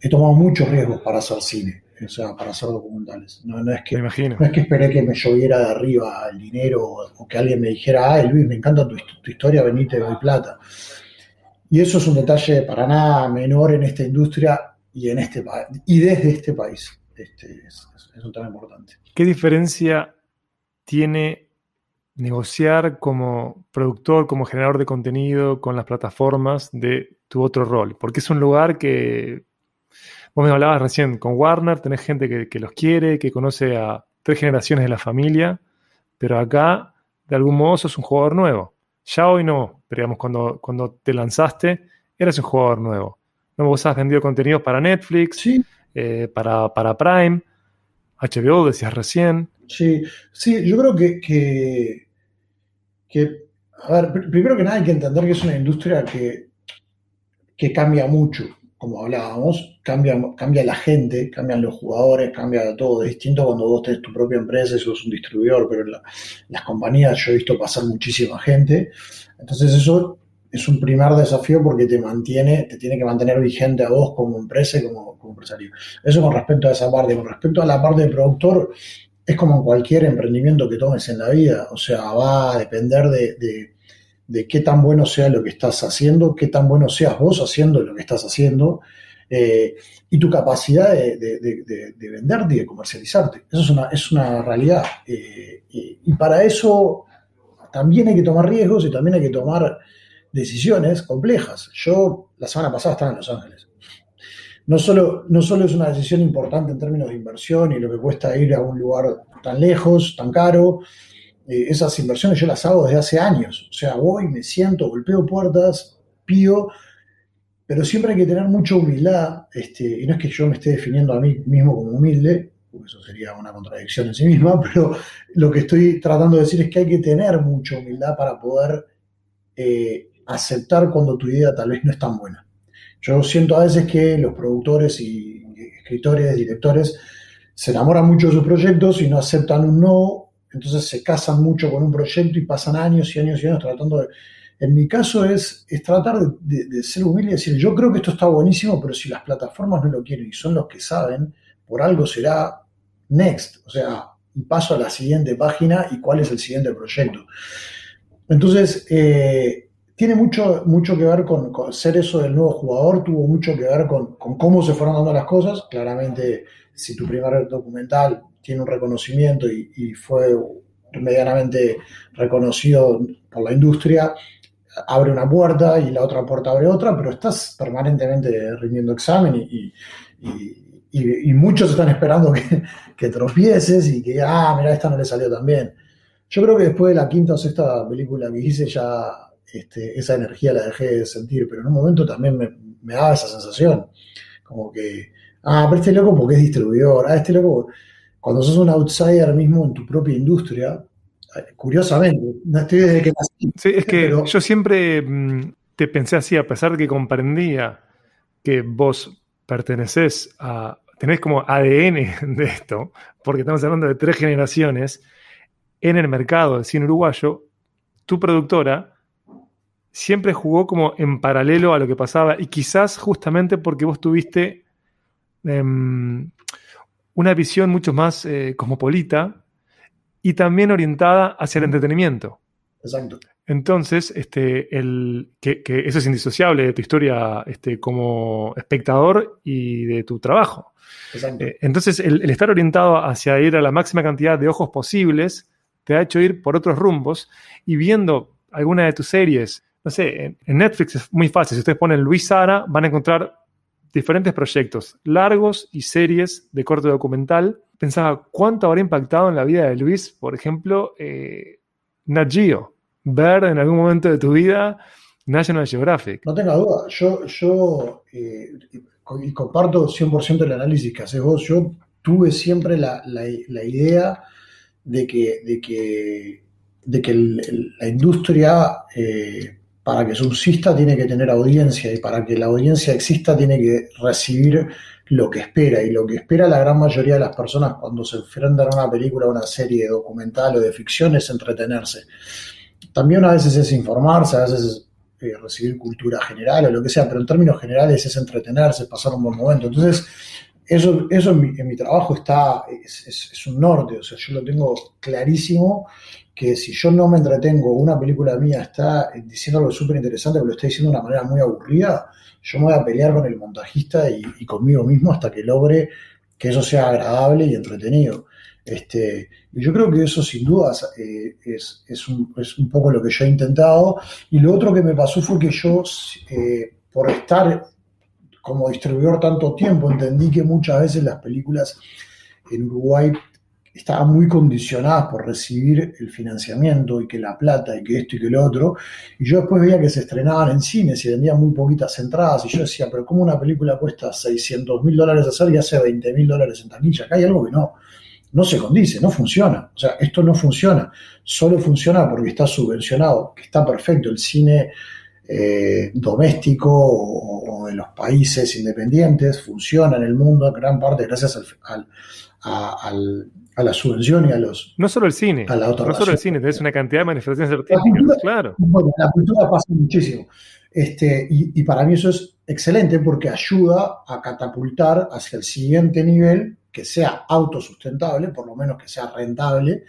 he tomado muchos riesgos para hacer cine, o sea, para hacer documentales. No, no es que Me imagino. no es que esperé que me lloviera de arriba el dinero o, que alguien me dijera, ay Luis, me encanta tu, tu historia, vení, te doy plata. Y eso es un detalle para nada menor en esta industria y, en este, y desde este país. Este, es, es- un tema importante. ¿Qué diferencia tiene negociar como productor, como generador de contenido con las plataformas de tu otro rol? Porque es un lugar que, vos me hablabas recién, con Warner tenés gente que, que los quiere, que conoce a tres generaciones de la familia, pero acá de algún modo sos un jugador nuevo. Ya hoy no, pero digamos, cuando, cuando te lanzaste, eras un jugador nuevo. No, vos has vendido contenidos para Netflix, Sí, eh, para, para Prime, HBO, decías recién. sí, sí, yo creo que, que, que, a ver, pr- primero que nada hay que entender que es una industria que, que cambia mucho, como hablábamos, cambia, cambia la gente, cambian los jugadores, cambia todo. Es distinto cuando vos tenés tu propia empresa y sos un distribuidor, pero en la- las compañías yo he visto pasar muchísima gente. Entonces eso es un primer desafío porque te mantiene, te tiene que mantener vigente a vos como empresa y como, como empresario. Eso con respecto a esa parte. Con respecto a la parte de productor, es como en cualquier emprendimiento que tomes en la vida. O sea, va a depender de, de- qué tan bueno sea lo que estás haciendo, qué tan bueno seas vos haciendo lo que estás haciendo, eh, y tu capacidad de, de- de- de- de venderte y de comercializarte. Eso es una, es una realidad. Eh, y, y para eso también hay que tomar riesgos y también hay que tomar decisiones complejas. Yo la semana pasada estaba en Los Ángeles. No solo, no solo es una decisión importante en términos de inversión y lo que cuesta ir a un lugar tan lejos, tan caro, eh, esas inversiones yo las hago desde hace años. O sea, voy, me siento, golpeo puertas, pido, pero siempre hay que tener mucha humildad, este, y no es que yo me esté definiendo a mí mismo como humilde, porque eso sería una contradicción en sí misma, pero lo que estoy tratando de decir es que hay que tener mucha humildad para poder eh, aceptar cuando tu idea tal vez no es tan buena. Yo siento a veces que los productores y escritores, directores, se enamoran mucho de sus proyectos y no aceptan un no, entonces se casan mucho con un proyecto y pasan años y años y años tratando de... En mi caso es, tratar de ser humilde y decir, yo creo que esto está buenísimo, pero si las plataformas no lo quieren y son los que saben, por algo será next, o sea, y paso a la siguiente página y cuál es el siguiente proyecto. Entonces, eh, tiene mucho, mucho que ver con, ser eso del nuevo jugador, tuvo mucho que ver con, cómo se fueron dando las cosas. Claramente, si tu primer documental tiene un reconocimiento y, fue medianamente reconocido por la industria, abre una puerta y la otra puerta abre otra, pero estás permanentemente rindiendo examen y muchos están esperando que, que tropieces y que, ah, mira, esta no le salió tan bien. Yo creo que después de la quinta o sexta película que hice ya este, esa energía la dejé de sentir, pero en un momento también me, me daba esa sensación, como que, ah, pero este loco porque es distribuidor, ah, este loco, cuando sos un outsider mismo en tu propia industria, eh, curiosamente, no estoy desde que nací, Sí, es que Pero- yo siempre mm, te pensé así, a pesar de que comprendía que vos perteneces a, tenés como ADN de esto, porque estamos hablando de tres generaciones, en el mercado del cine uruguayo, tu productora siempre jugó como en paralelo a lo que pasaba y quizás justamente porque vos tuviste em, una visión mucho más eh, cosmopolita y también orientada hacia el entretenimiento. exacto, Entonces, este, el, que, que eso es indisociable de tu historia este, como espectador y de tu trabajo. exacto. Eh, entonces, el, el estar orientado hacia ir a la máxima cantidad de ojos posibles te ha hecho ir por otros rumbos y viendo alguna de tus series, no sé, en, Netflix es muy fácil. Si ustedes ponen Luis Sara, van a encontrar diferentes proyectos largos y series de corte documental. Pensaba cuánto habrá impactado en la vida de Luis, por ejemplo, eh, Nat Geo. Ver en algún momento de tu vida National Geographic. No tenga duda, yo, yo eh, y comparto 100% el análisis que haces vos. Yo tuve siempre la, idea de que, de que, de que la industria, eh, para que subsista, tiene que tener audiencia y para que la audiencia exista, tiene que recibir lo que espera. Y lo que espera la gran mayoría de las personas cuando se enfrentan a una película, a una serie documental o de ficción es entretenerse. También a veces es informarse, a veces es eh, recibir cultura general o lo que sea, pero en términos generales es entretenerse, pasar un buen momento. Entonces, eso, eso en, mi, trabajo está, es, un norte, o sea, yo lo tengo clarísimo que si yo no me entretengo, una película mía está diciendo algo súper interesante, pero lo está diciendo de una manera muy aburrida, yo me voy a pelear con el montajista y, conmigo mismo hasta que logre que eso sea agradable y entretenido. Este, yo creo que eso sin dudas eh, es, es un, es un poco lo que yo he intentado. Y lo otro que me pasó fue que yo, eh, por estar como distribuidor tanto tiempo, entendí que muchas veces las películas en Uruguay estaban muy condicionadas por recibir el financiamiento y que la plata y que esto y que lo otro. Y yo después veía que se estrenaban en cines y vendían muy poquitas entradas. Y yo decía, pero ¿cómo una película cuesta 600 mil dólares hacer y hace 20 mil dólares en taquilla? Acá hay algo que no, no se condice, no funciona. O sea, esto no funciona. Solo funciona porque está subvencionado, que está perfecto. El cine eh, doméstico o, o de los países independientes funciona en el mundo en gran parte gracias al, al- a, al- a la subvención y a los... No solo el cine, A la no solo el cine, tenés una cantidad de manifestaciones artísticas, claro. Bueno, la cultura pasa muchísimo. Este, y, y para mí eso es excelente porque ayuda a catapultar hacia el siguiente nivel que sea autosustentable, por lo menos que sea rentable,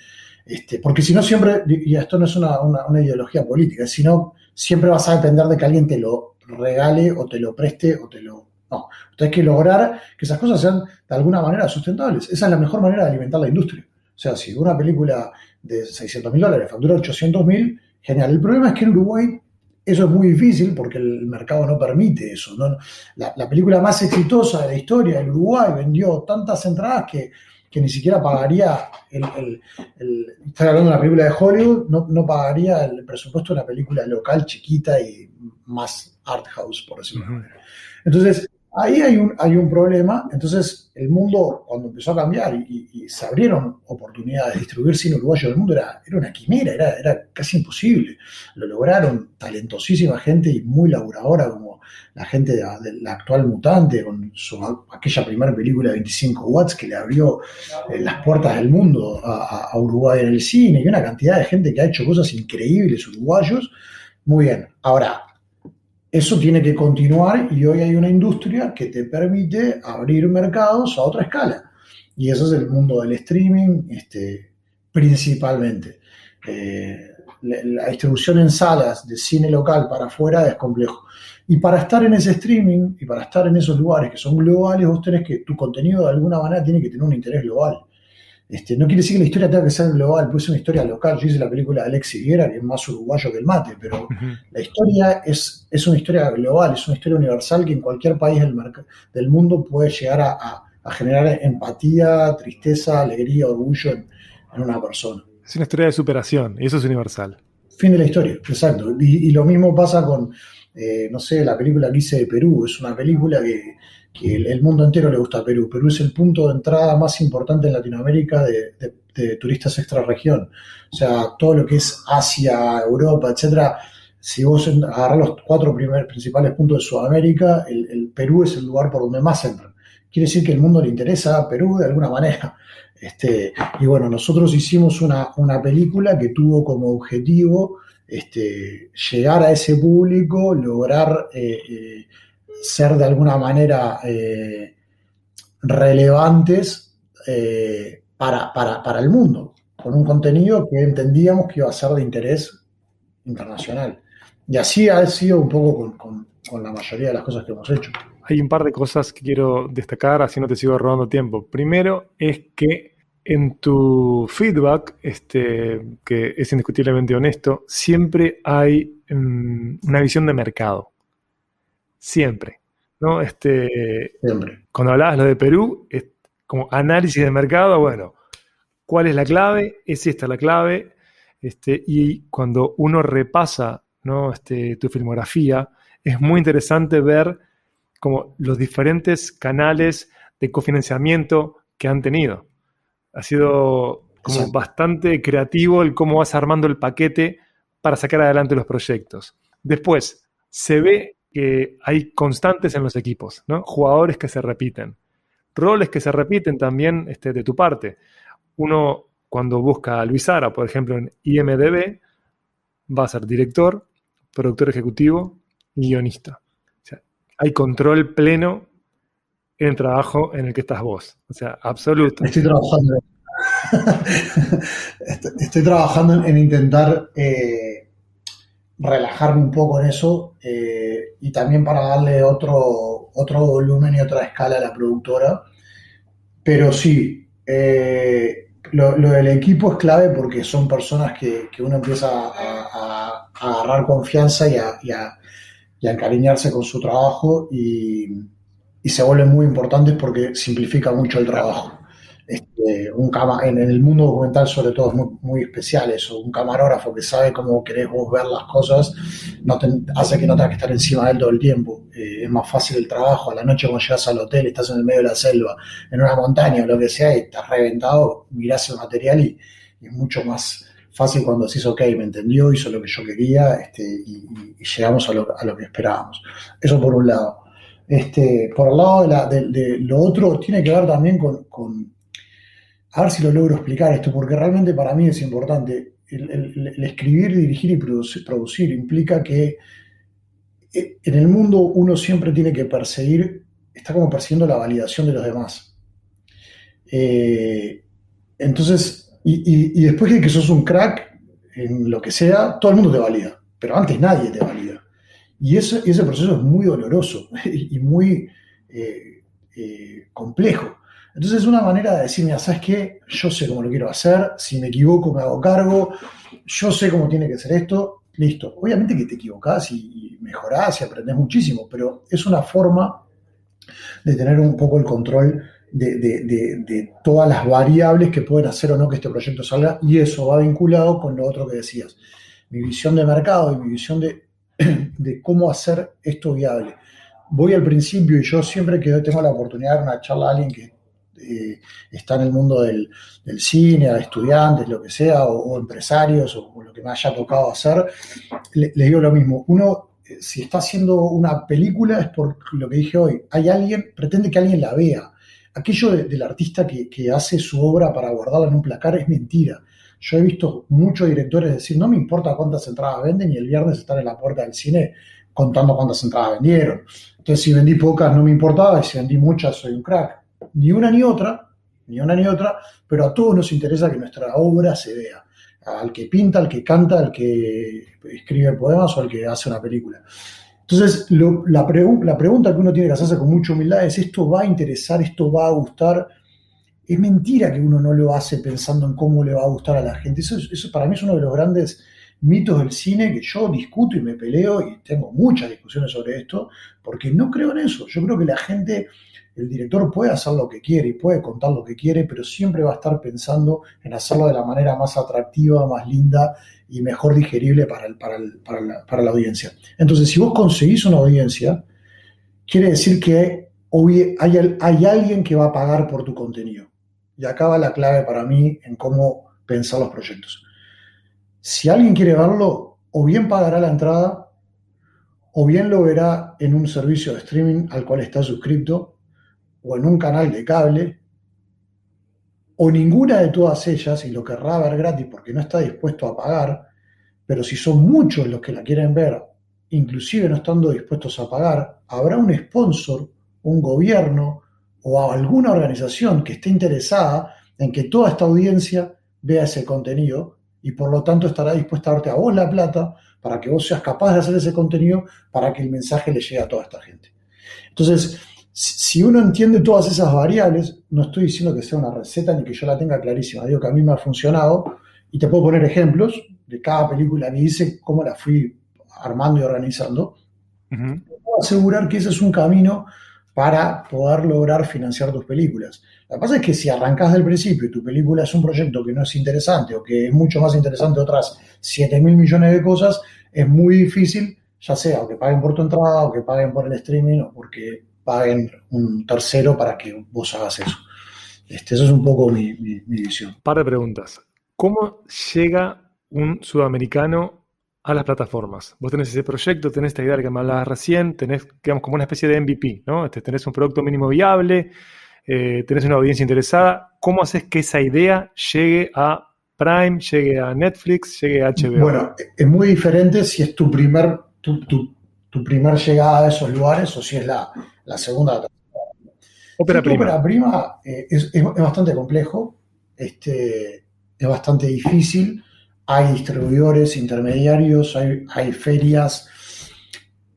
este, porque si no siempre, y esto no es una, una- una ideología política, sino siempre vas a depender de que alguien te lo regale o te lo preste o te lo... No, entonces hay que lograr que esas cosas sean de alguna manera sustentables. Esa es la mejor manera de alimentar la industria. O sea, si una película de 600 mil dólares factura 800 mil, genial. El problema es que en Uruguay eso es muy difícil porque el mercado no permite eso. ¿no? La, la película más exitosa de la historia del Uruguay vendió tantas entradas que, que ni siquiera pagaría el, el- el- estoy hablando de una película de Hollywood, no, no pagaría el presupuesto de una película local chiquita y más art house, por decirlo de Ujú. alguna manera. Entonces, ahí hay un, hay un problema. Entonces, el mundo, cuando empezó a cambiar y, y- y se abrieron oportunidades de distribuir cine uruguayo en el mundo, era, era una quimera, era, era casi imposible. Lo lograron talentosísima gente y muy laburadora, como la gente de, la- actual Mutante, con su, aquella primera película de 25 watts que le abrió eh, las puertas del mundo a, Uruguay en el cine, y una cantidad de gente que ha hecho cosas increíbles uruguayos. Muy bien. Ahora, eso tiene que continuar y hoy hay una industria que te permite abrir mercados a otra escala. Y eso es el mundo del streaming, este, principalmente. Eh, la distribución en salas de cine local para afuera es complejo. Y para estar en ese streaming y para estar en esos lugares que son globales, vos tenés que, tu contenido de alguna manera tiene que tener un interés global. Este, no quiere decir que la historia tenga que ser global, puede ser una historia local. Yo hice la película de Alex Higuera, que es más uruguayo que el mate, pero la historia es, es una historia global, es una historia universal que en cualquier país del, mundo puede llegar a, a- a generar empatía, tristeza, alegría, orgullo en, en una persona. Es una historia de superación y eso es universal. Fin de la historia, exacto. Y, y lo mismo pasa con, eh, no sé, la película que hice de Perú. Es una película que, el, mundo entero le gusta a Perú. Perú es el punto de entrada más importante en Latinoamérica de, turistas extra región. O sea, todo lo que es Asia, Europa, etcétera. Si vos agarrás los cuatro principales puntos de Sudamérica, el, el Perú es el lugar por donde más entran. Quiere decir que el mundo le interesa a Perú de alguna manera. Este, y bueno, nosotros hicimos una, una película que tuvo como objetivo este, llegar a ese público, lograr eh, eh, ser de alguna manera eh, relevantes para, para, para el mundo, con un contenido que entendíamos que iba a ser de interés internacional. Y así ha sido un poco con, con- con la mayoría de las cosas que hemos hecho. Hay un par de cosas que quiero destacar, así no te sigo robando tiempo. Primero es que en tu feedback, este, que es indiscutiblemente honesto, siempre hay mm, una visión de mercado. Siempre. ¿no? Este, Siempre. cuando hablabas lo de Perú, es como análisis de mercado, bueno, ¿cuál es la clave? Es esta la clave. Este, y cuando uno repasa ¿no? este, tu filmografía, es muy interesante ver como los diferentes canales de cofinanciamiento que han tenido. Ha sido como bastante creativo el cómo vas armando el paquete para sacar adelante los proyectos. Después, se ve que hay constantes en los equipos, ¿no? Jugadores que se repiten, roles que se repiten también este, de tu parte. Uno, cuando busca a Luis Sara, por ejemplo, en IMDB, va a ser director, productor ejecutivo guionista. O sea, hay control pleno en el trabajo en el que estás vos. O sea, absoluto. Estoy trabajando. estoy, trabajando en intentar eh, relajarme un poco en eso eh, y también para darle otro, otro volumen y otra escala a la productora. Pero sí, eh, lo, del equipo es clave porque son personas que, que uno empieza a, a- a agarrar confianza y a, y a- y a encariñarse con su trabajo y, y se vuelven muy importantes porque simplifica mucho el trabajo. Este, un en el mundo documental sobre todo es muy, muy especial eso, un camarógrafo que sabe cómo querés vos ver las cosas no te- hace que no tengas que estar encima de él todo el tiempo. Eh, es más fácil el trabajo, a la noche cuando llegas al hotel, estás en el medio de la selva, en una montaña o lo que sea, y estás reventado, mirás el material y, y es mucho más fácil cuando decís, ok, me entendió, hizo lo que yo quería este, y- y llegamos a lo, a lo que esperábamos. Eso por un lado. Este, por el lado de, de- lo otro, tiene que ver también con, a ver si lo logro explicar esto, porque realmente para mí es importante. El, escribir, dirigir y producir, implica que eh, en el mundo uno siempre tiene que perseguir, está como persiguiendo la validación de los demás. Eh, entonces, y, y- y después de que sos un crack en lo que sea, todo el mundo te valida, pero antes nadie te valida. Y ese, proceso es muy doloroso y muy eh, eh, complejo. Entonces es una manera de decir, mira, ¿sabes qué? Yo sé cómo lo quiero hacer, si me equivoco me hago cargo, yo sé cómo tiene que ser esto, listo. Obviamente que te equivocás y, y mejorás y aprendés muchísimo, pero es una forma de tener un poco el control de todas las variables que pueden hacer o no que este proyecto salga y eso va vinculado con lo otro que decías. Mi visión de mercado y mi visión de, de cómo hacer esto viable. Voy al principio y yo siempre que tengo la oportunidad de una charla a alguien que eh, está en el mundo del, cine, a estudiantes, lo que sea, o, empresarios, o, lo que me haya tocado hacer, le, les digo lo mismo. Uno, eh, si está haciendo una película, es por lo que dije hoy. Hay alguien, pretende que alguien la vea. Aquello de- del artista que, que hace su obra para guardarla en un placar es mentira. Yo he visto muchos directores decir, no me importa cuántas entradas venden y el viernes están en la puerta del cine contando cuántas entradas vendieron. Entonces, si vendí pocas no me importaba y si vendí muchas soy un crack. Ni una ni otra, ni una ni otra, pero a todos nos interesa que nuestra obra se vea. Al que pinta, al que canta, al que escribe poemas o al que hace una película. Entonces, la, la pregunta que uno tiene que hacerse con mucha humildad es, ¿esto va a interesar? ¿Esto va a gustar? Es mentira que uno no lo hace pensando en cómo le va a gustar a la gente. Eso, es- eso para mí es uno de los grandes mitos del cine que yo discuto y me peleo y tengo muchas discusiones sobre esto, porque no creo en eso. Yo creo que la gente, el director puede hacer lo que quiere y puede contar lo que quiere, pero siempre va a estar pensando en hacerlo de la manera más atractiva, más linda y mejor digerible para, para, la, para la audiencia. Entonces, si vos conseguís una audiencia, quiere decir que hay, hay alguien que va a pagar por tu contenido. Y acá va la clave para mí en cómo pensar los proyectos. Si alguien quiere verlo, o bien pagará la entrada, o bien lo verá en un servicio de streaming al cual está suscrito, o en un canal de cable, o ninguna de todas ellas, y lo querrá ver gratis porque no está dispuesto a pagar, pero si son muchos los que la quieren ver, inclusive no estando dispuestos a pagar, habrá un sponsor, un gobierno o alguna organización que esté interesada en que toda esta audiencia vea ese contenido y por lo tanto estará dispuesta a darte a vos la plata para que vos seas capaz de hacer ese contenido para que el mensaje le llegue a toda esta gente. Entonces, si uno entiende todas esas variables, no estoy diciendo que sea una receta ni que yo la tenga clarísima, digo que a mí me ha funcionado y te puedo poner ejemplos de cada película que hice, cómo la fui armando y organizando. Ujú. Puedo asegurar que ese es un camino para poder lograr financiar tus películas. Lo que pasa es que si arrancas del principio y tu película es un proyecto que no es interesante o que es mucho más interesante otras 7 mil millones de cosas, es muy difícil, ya sea o que paguen por tu entrada o que paguen por el streaming o porque paguen un tercero para que vos hagas eso. Este, eso es un poco mi, mi- mi visión. Par de preguntas. ¿Cómo llega un sudamericano a las plataformas? Vos tenés ese proyecto, tenés esta idea que me hablabas recién, tenés, digamos, como una especie de MVP, ¿no? Este, tenés un producto mínimo viable, eh, tenés una audiencia interesada. ¿Cómo haces que esa idea llegue a Prime, llegue a Netflix, llegue a HBO? Bueno, es muy diferente si es tu primer, tu, tu- tu primer llegada a esos lugares o si es la, la segunda. ópera tu prima. ópera prima eh, es, es- es bastante complejo, este, es bastante difícil. Hay distribuidores, intermediarios, hay, hay ferias.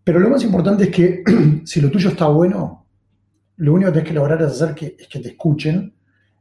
Pero lo más importante es que si lo tuyo está bueno, lo único que tienes que lograr es hacer que, es que te escuchen,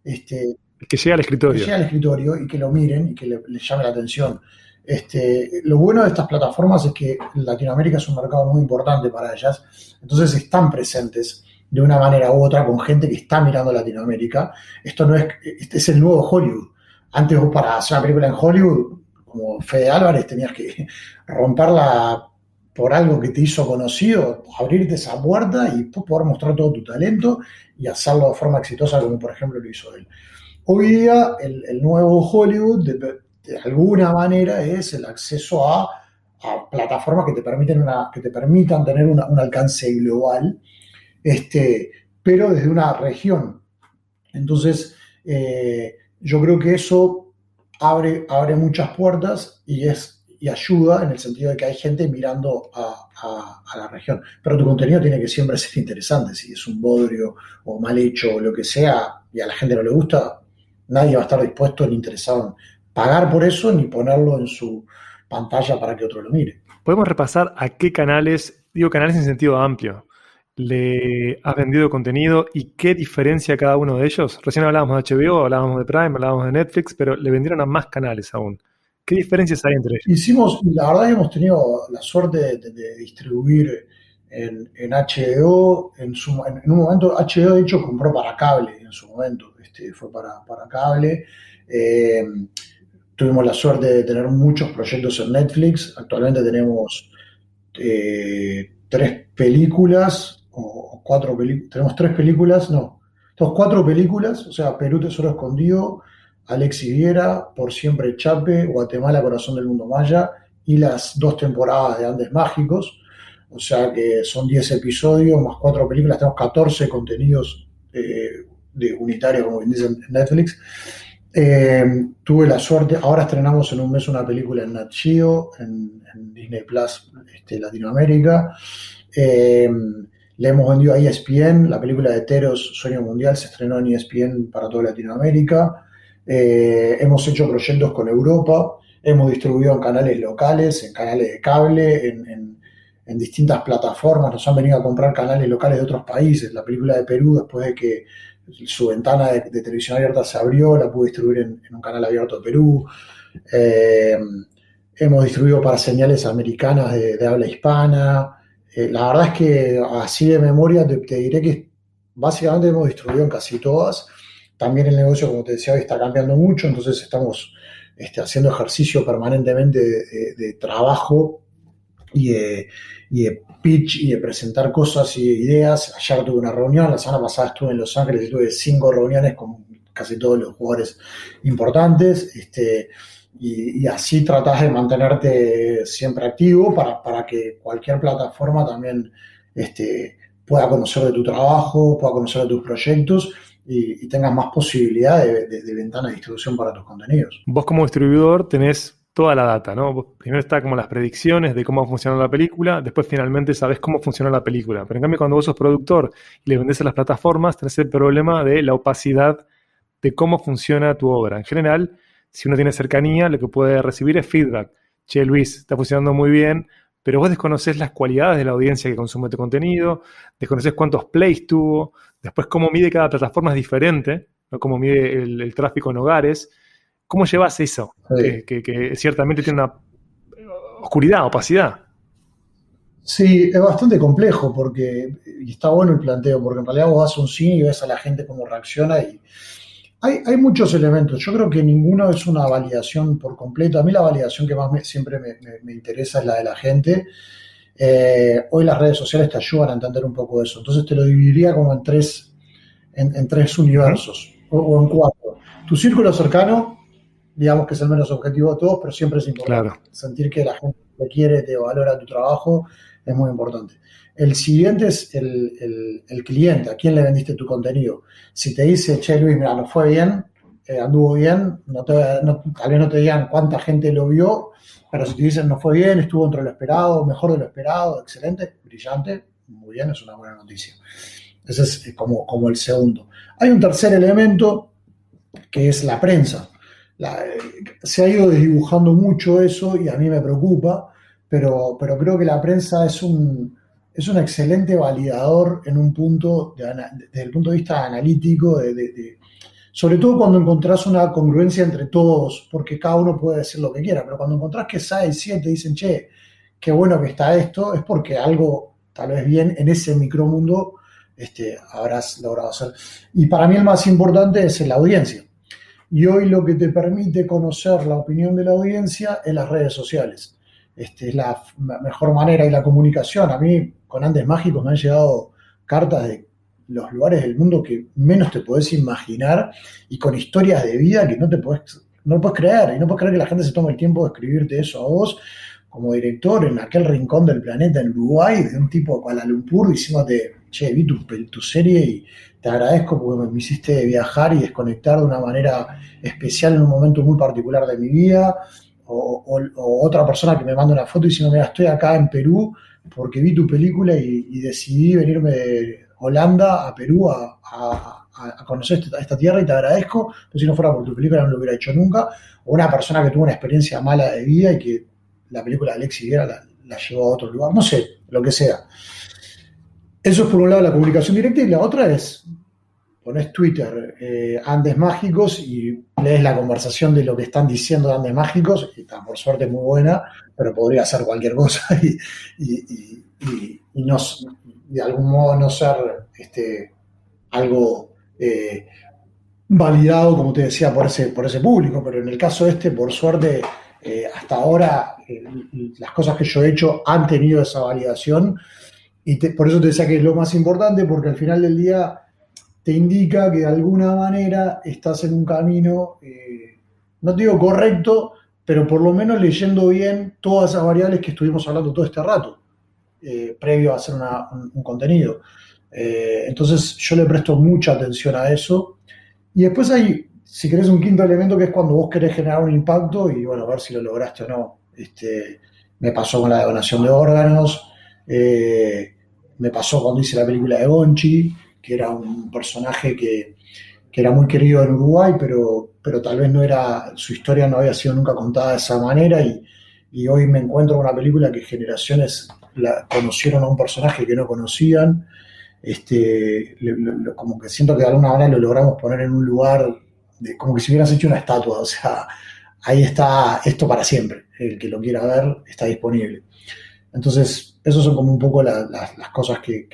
este, Que llegue al que escritorio. llegue al escritorio y que lo miren y que le, les llame la atención. Este, lo bueno de estas plataformas es que Latinoamérica es un mercado muy importante para ellas, entonces están presentes de una manera u otra con gente que está mirando Latinoamérica. Esto no es, este es el nuevo Hollywood. Antes vos para hacer una película en Hollywood, como Fede Álvarez, tenías que romperla por algo que te hizo conocido, abrirte esa puerta y poder mostrar todo tu talento y hacerlo de forma exitosa como por ejemplo lo hizo él. Hoy día el, nuevo Hollywood de, alguna manera es el acceso a, a plataformas que te permiten una, que te permitan tener una- un alcance global, este, pero desde una región. Entonces, eh, yo creo que eso abre, abre muchas puertas y, es, y ayuda en el sentido de que hay gente mirando a, a- a la región. Pero tu contenido tiene que siempre ser interesante. Si es un bodrio o mal hecho o lo que sea y a la gente no le gusta, nadie va a estar dispuesto ni interesado en pagar por eso ni ponerlo en su pantalla para que otro lo mire. Podemos repasar a qué canales, digo canales en sentido amplio, le has vendido contenido y qué diferencia cada uno de ellos. Recién hablábamos de HBO, hablábamos de Prime, hablábamos de Netflix, pero le vendieron a más canales aún. ¿Qué diferencias hay entre ellos? Hicimos, la verdad que hemos tenido la suerte de, distribuir en, HBO, en un momento HBO de hecho compró para cable en su momento, este, fue para, para cable. Eh, tuvimos la suerte de tener muchos proyectos en Netflix, actualmente tenemos eh, tres películas, cuatro tenemos tres películas, no, tenemos cuatro películas, o sea, Perú Tesoro Escondido, Alexi Viera, Por Siempre Chape, Guatemala Corazón del Mundo Maya y las dos temporadas de Andes Mágicos. O sea que son 10 episodios más cuatro películas, tenemos 14 contenidos eh, de unitarios, como bien dicen en Netflix. Eh, tuve la suerte, ahora estrenamos en un mes una película en Nat Geo, en, en Disney Plus este, Latinoamérica. Eh, le hemos vendido a ESPN, la película de Teros, Sueño Mundial, se estrenó en ESPN para toda Latinoamérica. Eh, hemos hecho proyectos con Europa, hemos distribuido en canales locales, en canales de cable, en, distintas plataformas. Nos han venido a comprar canales locales de otros países. La película de Perú, después de que su ventana de, televisión abierta se abrió, la pude distribuir en, un canal abierto de Perú. Eh, hemos distribuido para señales americanas de habla hispana. Eh, la verdad es que así de memoria te, diré que básicamente hemos distribuido en casi todas. También el negocio, como te decía, hoy está cambiando mucho, entonces estamos este, haciendo ejercicio permanentemente de, trabajo y de, y de pitch y de presentar cosas y ideas. Ayer tuve una reunión, la semana pasada estuve en Los Ángeles y tuve cinco reuniones con casi todos los jugadores importantes. Este, y, así tratás de mantenerte siempre activo para, para que cualquier plataforma también este, pueda conocer de tu trabajo, pueda conocer de tus proyectos y, y tengas más posibilidad de, de- de ventana de distribución para tus contenidos. Vos como distribuidor tenés toda la data, ¿no? Primero está como las predicciones de cómo funciona la película, después finalmente sabés cómo funciona la película. Pero en cambio cuando vos sos productor y le vendés a las plataformas, tenés el problema de la opacidad de cómo funciona tu obra. En general, si uno tiene cercanía, lo que puede recibir es feedback. Che, Luis, está funcionando muy bien, pero vos desconoces las cualidades de la audiencia que consume tu contenido, desconoces cuántos plays tuvo, después cómo mide cada plataforma es diferente, ¿no? cómo mide el, el tráfico en hogares. ¿Cómo llevas eso? Sí. Que, que- que ciertamente tiene una oscuridad, opacidad. Sí, es bastante complejo porque, y está bueno el planteo, porque en realidad vos vas a un cine y ves a la gente cómo reacciona y hay, hay muchos elementos. Yo creo que ninguno es una validación por completo. A mí la validación que más me- siempre me, me- me interesa es la de la gente. Eh, hoy las redes sociales te ayudan a entender un poco eso. Entonces te lo dividiría como en tres, en, en tres universos o, o en cuatro. Tu círculo cercano, digamos que es el menos objetivo de todos, pero siempre es importante. Claro. Sentir que la gente te quiere, te valora tu trabajo, es muy importante. El siguiente es el, el- cliente, a quién le vendiste tu contenido. Si te dice, che Luis, mira, nos fue bien, eh, anduvo bien, no te, no- tal vez no te digan cuánta gente lo vio, pero si te dicen no fue bien, estuvo entre lo esperado, mejor de lo esperado, excelente, brillante, muy bien, es una buena noticia. Ese es eh, como, como el segundo. Hay un tercer elemento que es la prensa. Eh, se ha ido desdibujando mucho eso y a mí me preocupa, pero, pero creo que la prensa es un, es un excelente validador en un punto, de desde el punto de vista analítico, de- sobre todo cuando encontrás una congruencia entre todos, porque cada uno puede decir lo que quiera, pero cuando encontrás que 6, 7 dicen, che, qué bueno que está esto, es porque algo tal vez bien en ese micromundo este, habrás logrado hacer. Y para mí el más importante es la audiencia. Y hoy lo que te permite conocer la opinión de la audiencia es las redes sociales. Este, es la mejor manera y la comunicación. A mí, con Andes Mágicos, me han llegado cartas de los lugares del mundo que menos te podés imaginar y con historias de vida que no te podés, no puedes creer. Y no puedes creer que la gente se tome el tiempo de escribirte eso a vos como director en aquel rincón del planeta en Uruguay, de un tipo Kuala Lumpur diciéndote, che, vi tu, tu serie y te agradezco porque me hiciste viajar y desconectar de una manera especial en un momento muy particular de mi vida. O, otra persona que me manda una foto diciendo, mira, estoy acá en Perú porque vi tu película y, y decidí venirme de Holanda a Perú a, conocer esta, tierra y te agradezco, pero si no fuera por tu película no lo hubiera hecho nunca. O una persona que tuvo una experiencia mala de vida y que la película de Alexis Viera la, la llevó a otro lugar, no sé, lo que sea. Eso es por un lado la comunicación directa y la otra es, pones Twitter, eh, Andes Mágicos y lees la conversación de lo que están diciendo de Andes Mágicos, y está por suerte muy buena, pero podría ser cualquier cosa y, y- y- y- no, de algún modo no ser este, algo eh, validado, como te decía, por ese, por ese público, pero en el caso este, por suerte, eh, hasta ahora las cosas que yo he hecho han tenido esa validación y por eso te decía que es lo más importante, porque al final del día te indica que de alguna manera estás en un camino, eh, no te digo correcto, pero por lo menos leyendo bien todas esas variables que estuvimos hablando todo este rato, eh, previo a hacer un, contenido. Eh, entonces yo le presto mucha atención a eso. Y después hay, si querés, un quinto elemento que es cuando vos querés generar un impacto y bueno, a ver si lo lograste o no. Este, me pasó con la donación de órganos, me pasó cuando hice la película de Gonchi, que era un personaje que, que era muy querido en Uruguay, pero, pero tal vez no era, su historia no había sido nunca contada de esa manera y, y hoy me encuentro con una película que generaciones la, conocieron a un personaje que no conocían. Este, como que siento que de alguna manera lo logramos poner en un lugar de- como que si hubieras hecho una estatua, o sea, ahí está esto para siempre, el que lo quiera ver está disponible. Entonces, esos son como un poco la- la- las cosas que-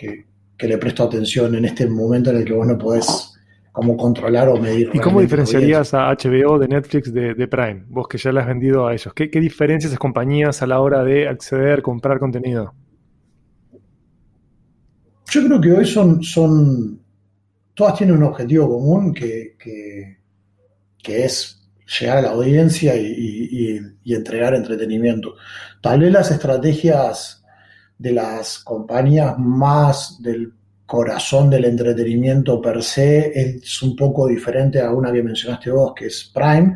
que le presto atención en este momento en el que vos no podés como controlar o medir. ¿Y cómo diferenciarías a HBO de Netflix de, de Prime? Vos que ya le has vendido a ellos. ¿Qué, qué diferencias esas compañías a la hora de acceder, comprar contenido? Yo creo que hoy son, son todas tienen un objetivo común que, que, que es llegar a la audiencia y- y entregar entretenimiento. Tal vez las estrategias de las compañías más del corazón del entretenimiento per se es un poco diferente a una que mencionaste vos, que es Prime.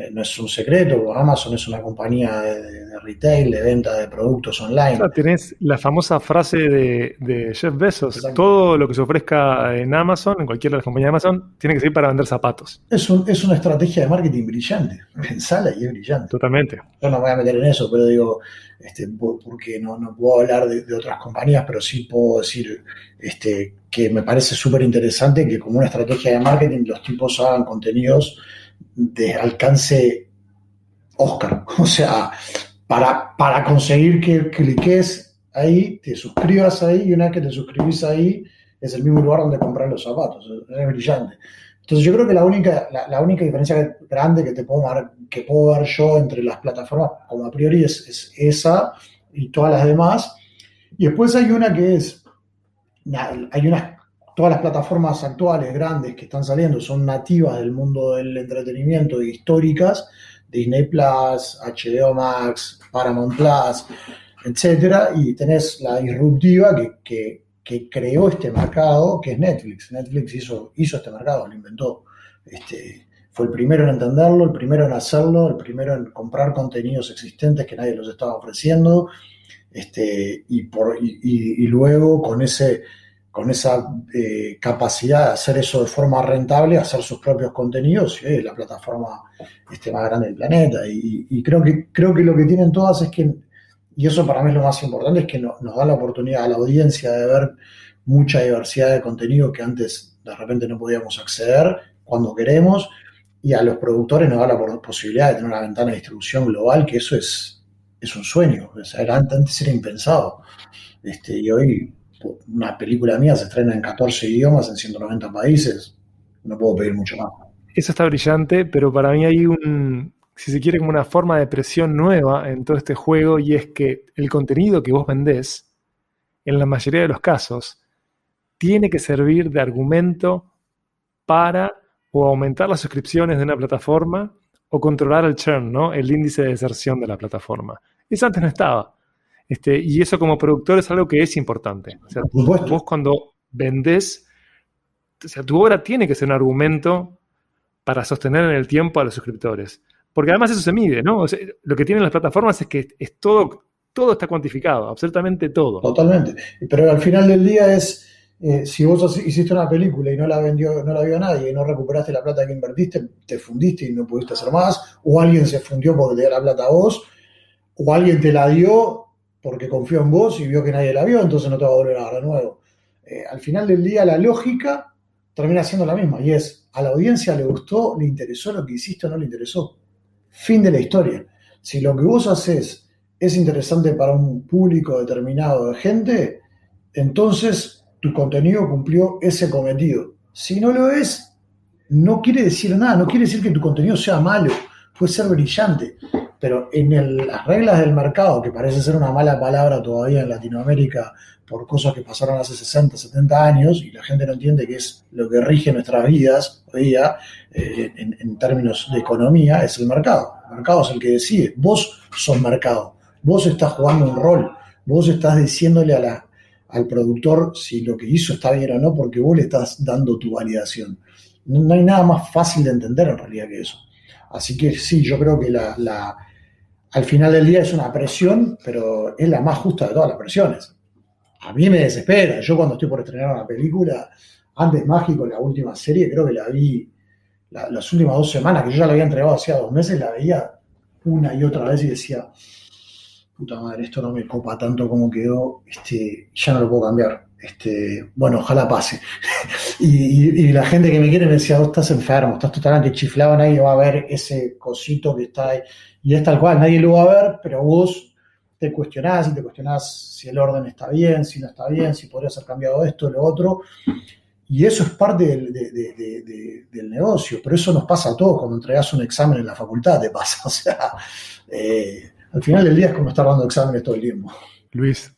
Eh, no es un secreto, Amazon es una compañía de, de retail, de venta de productos online. O sea, tenés la famosa frase de, de Jeff Bezos, todo lo que se ofrezca en Amazon, en cualquiera de las compañías de Amazon, tiene que ser para vender zapatos. Es, un- es una estrategia de marketing brillante. Pensala y es brillante. Totalmente. Yo no me voy a meter en eso, pero digo, este, por- porque no, no puedo hablar de, de otras compañías, pero sí puedo decir este, que me parece súper interesante que como una estrategia de marketing los tipos hagan contenidos de alcance Oscar. O sea, para, para conseguir que cliques ahí, te suscribas ahí y una vez que te suscribís ahí, es el mismo lugar donde comprar los zapatos. Es brillante. Entonces yo creo que la única, la, la única diferencia grande que te puedo mar- que puedo ver yo entre las plataformas, como a priori, es, es esa y todas las demás. Y después hay una que es, hay unas, todas las plataformas actuales grandes que están saliendo son nativas del mundo del entretenimiento y históricas, Disney Plus, HBO Max, Paramount Plus, etcétera, y tenés la disruptiva que, que, creó este mercado, que es Netflix. Netflix hizo, hizo este mercado, lo inventó. Este, fue el primero en entenderlo, el primero en hacerlo, el primero en comprar contenidos existentes que nadie los estaba ofreciendo, este, y, por, y luego con, ese, con esa eh, capacidad de hacer eso de forma rentable, hacer sus propios contenidos, y es la plataforma este, más grande del planeta. Y, y creo, que, creo que lo que tienen todas es que, y eso para mí es lo más importante, es que no- nos da la oportunidad a la audiencia de ver mucha diversidad de contenido que antes de repente no podíamos acceder cuando queremos, y a los productores nos da la posibilidad de tener una ventana de distribución global, que eso es, es un sueño. O antes era impensado. Este, y hoy una película mía se estrena en 14 idiomas, en 190 países. No puedo pedir mucho más. Eso está brillante, pero para mí hay un, si se quiere, como una forma de presión nueva en todo este juego y es que el contenido que vos vendés, en la mayoría de los casos, tiene que servir de argumento para o aumentar las suscripciones de una plataforma o controlar el churn, ¿no? El índice de deserción de la plataforma. Eso antes no estaba. Este, y eso como productor es algo que es importante. O sea, vos cuando vendés, o sea, tu obra tiene que ser un argumento para sostener en el tiempo a los suscriptores. Porque además eso se mide, ¿no? O sea, lo que tienen las plataformas es que es todo, todo está cuantificado, absolutamente todo. Totalmente. Pero al final del día es, eh, si vos hiciste una película y no la vendió, no la vio nadie y no recuperaste la plata que invertiste, te fundiste y no pudiste hacer más, o alguien se fundió porque te dio la plata a vos, o alguien te la dio porque confió en vos y vio que nadie la vio, entonces no te va a volver a dar de nuevo. Eh, al final del día la lógica termina siendo la misma y es, a la audiencia le gustó, le interesó lo que hiciste o no le interesó. Fin de la historia. Si lo que vos haces es interesante para un público determinado de gente, entonces tu contenido cumplió ese cometido. Si no lo es, no quiere decir nada, no quiere decir que tu contenido sea malo, puede ser brillante, pero en el- las reglas del mercado, que parece ser una mala palabra todavía en Latinoamérica por cosas que pasaron hace 60, 70 años y la gente no entiende que es lo que rige nuestras vidas hoy día eh, en, términos de economía, es el mercado. El mercado es el que decide. Vos sos mercado, vos estás jugando un rol, vos estás diciéndole a la, al productor si lo que hizo está bien o no, porque vos le estás dando tu validación. No, hay nada más fácil de entender en realidad que eso. Así que sí, yo creo que la- al final del día es una presión, pero es la más justa de todas las presiones. A mí me desespera. Yo cuando estoy por estrenar una película, antes Mágico, la última serie, creo que la vi la- las últimas dos semanas, que yo ya la había entregado hacía dos meses, la veía una y otra vez y decía, puta madre, esto no me copa tanto como quedó, este, ya no lo puedo cambiar. Este, bueno, ojalá pase. y, la gente que me quiere me decía, estás enfermo, estás totalmente chiflado, nadie va a ver ese cosito que está ahí. Y es tal cual, nadie lo va a ver, pero vos te cuestionás y te cuestionás si el orden está bien, si no está bien, si podría ser cambiado esto, lo otro. Y eso es parte del, de- de- de- de- del negocio, pero eso nos pasa a todos cuando entregas un examen en la facultad, te pasa. O sea, eh, al final del día es como estar dando exámenes todo el tiempo. Luis,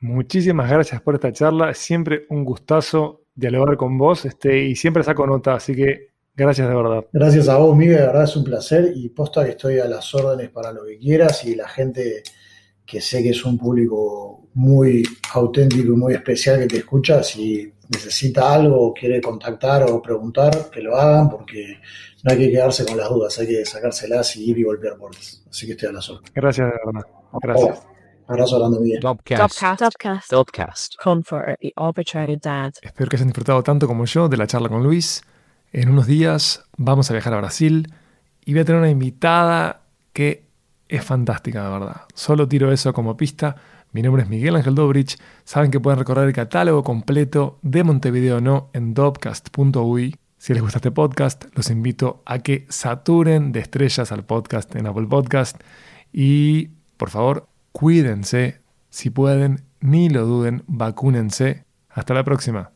muchísimas gracias por esta charla. Siempre un gustazo dialogar con vos este, y siempre saco nota, así que gracias de verdad. Gracias a vos, Miguel, de verdad es un placer y posta que estoy a las órdenes para lo que quieras y la gente que sé que es un público muy auténtico y muy especial que te escucha. Si necesita algo o quiere contactar o preguntar, que lo hagan porque no hay que quedarse con las dudas, hay que sacárselas y ir y golpear puertas. Así que estoy a la suerte. Gracias, de verdad. Gracias. Abrazo grande, Miguel. Dubcast. Dubcast. Dubcast. Dubcast. Comfort i Orbitradad. Espero que hayan disfrutado tanto como yo de la charla con Luis. En unos días vamos a viajar a Brasil y voy a tener una invitada que es fantástica, de verdad. Solo tiro eso como pista. Mi nombre es Miguel Ángel Dobrich. Saben que pueden recorrer el catálogo completo de Montevideo No en dobcast.ui. Si les gusta este podcast, los invito a que saturen de estrellas al podcast en Apple Podcast. Y por favor, cuídense. Si pueden, ni lo duden, vacúnense. Hasta la próxima.